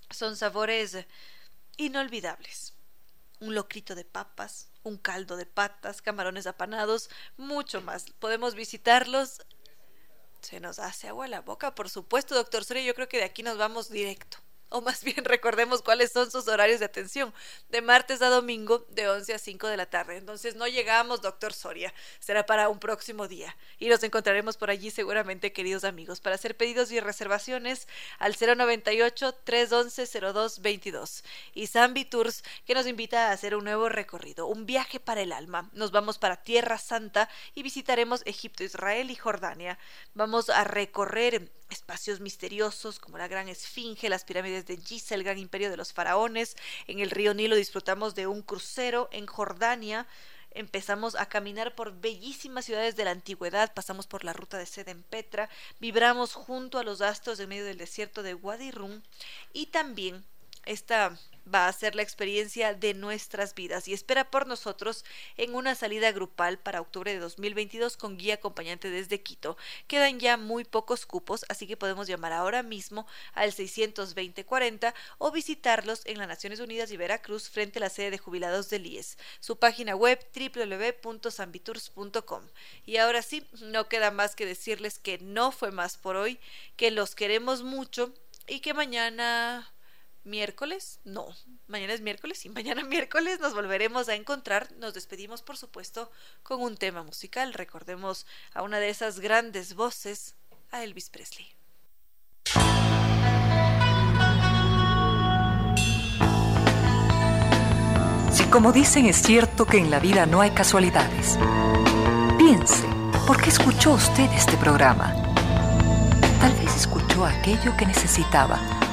Son sabores inolvidables. Un locrito de papas, un caldo de patas, camarones apanados, mucho más. Podemos visitarlos. Se nos hace agua la boca, por supuesto, doctor Soria. Yo creo que de aquí nos vamos directo o más bien recordemos cuáles son sus horarios de atención, de martes a domingo de 11 a 5 de la tarde. Entonces no llegamos, doctor Soria, será para un próximo día y nos encontraremos por allí seguramente, queridos amigos, para hacer pedidos y reservaciones al 098-311-0222 y Zambi Tours que nos invita a hacer un nuevo recorrido, un viaje para el alma. Nos vamos para Tierra Santa y visitaremos Egipto, Israel y Jordania. Vamos a recorrer espacios misteriosos como la Gran Esfinge, las de Giza, el gran imperio de los faraones. En el río Nilo disfrutamos de un crucero en Jordania. Empezamos a caminar por bellísimas ciudades de la antigüedad, pasamos por la ruta de seda en Petra, vibramos junto a los astros en medio del desierto de Wadi Rum y también esta va a ser la experiencia de nuestras vidas y espera por nosotros en una salida grupal para octubre de 2022 con guía acompañante desde Quito. Quedan ya muy pocos cupos, así que podemos llamar ahora mismo al 620-40 o visitarlos en las Naciones Unidas y Veracruz frente a la sede de jubilados del IES. Su página web www.sambitours.com. Y ahora sí, no queda más que decirles que no fue más por hoy, que los queremos mucho y que mañana miércoles, no, mañana es miércoles y mañana miércoles nos volveremos a encontrar. Nos despedimos, por supuesto, con un tema musical. Recordemos a una de esas grandes voces, a Elvis Presley. Si como dicen es cierto que en la vida no hay casualidades, piense, ¿por qué escuchó usted este programa? Tal vez escuchó aquello que necesitaba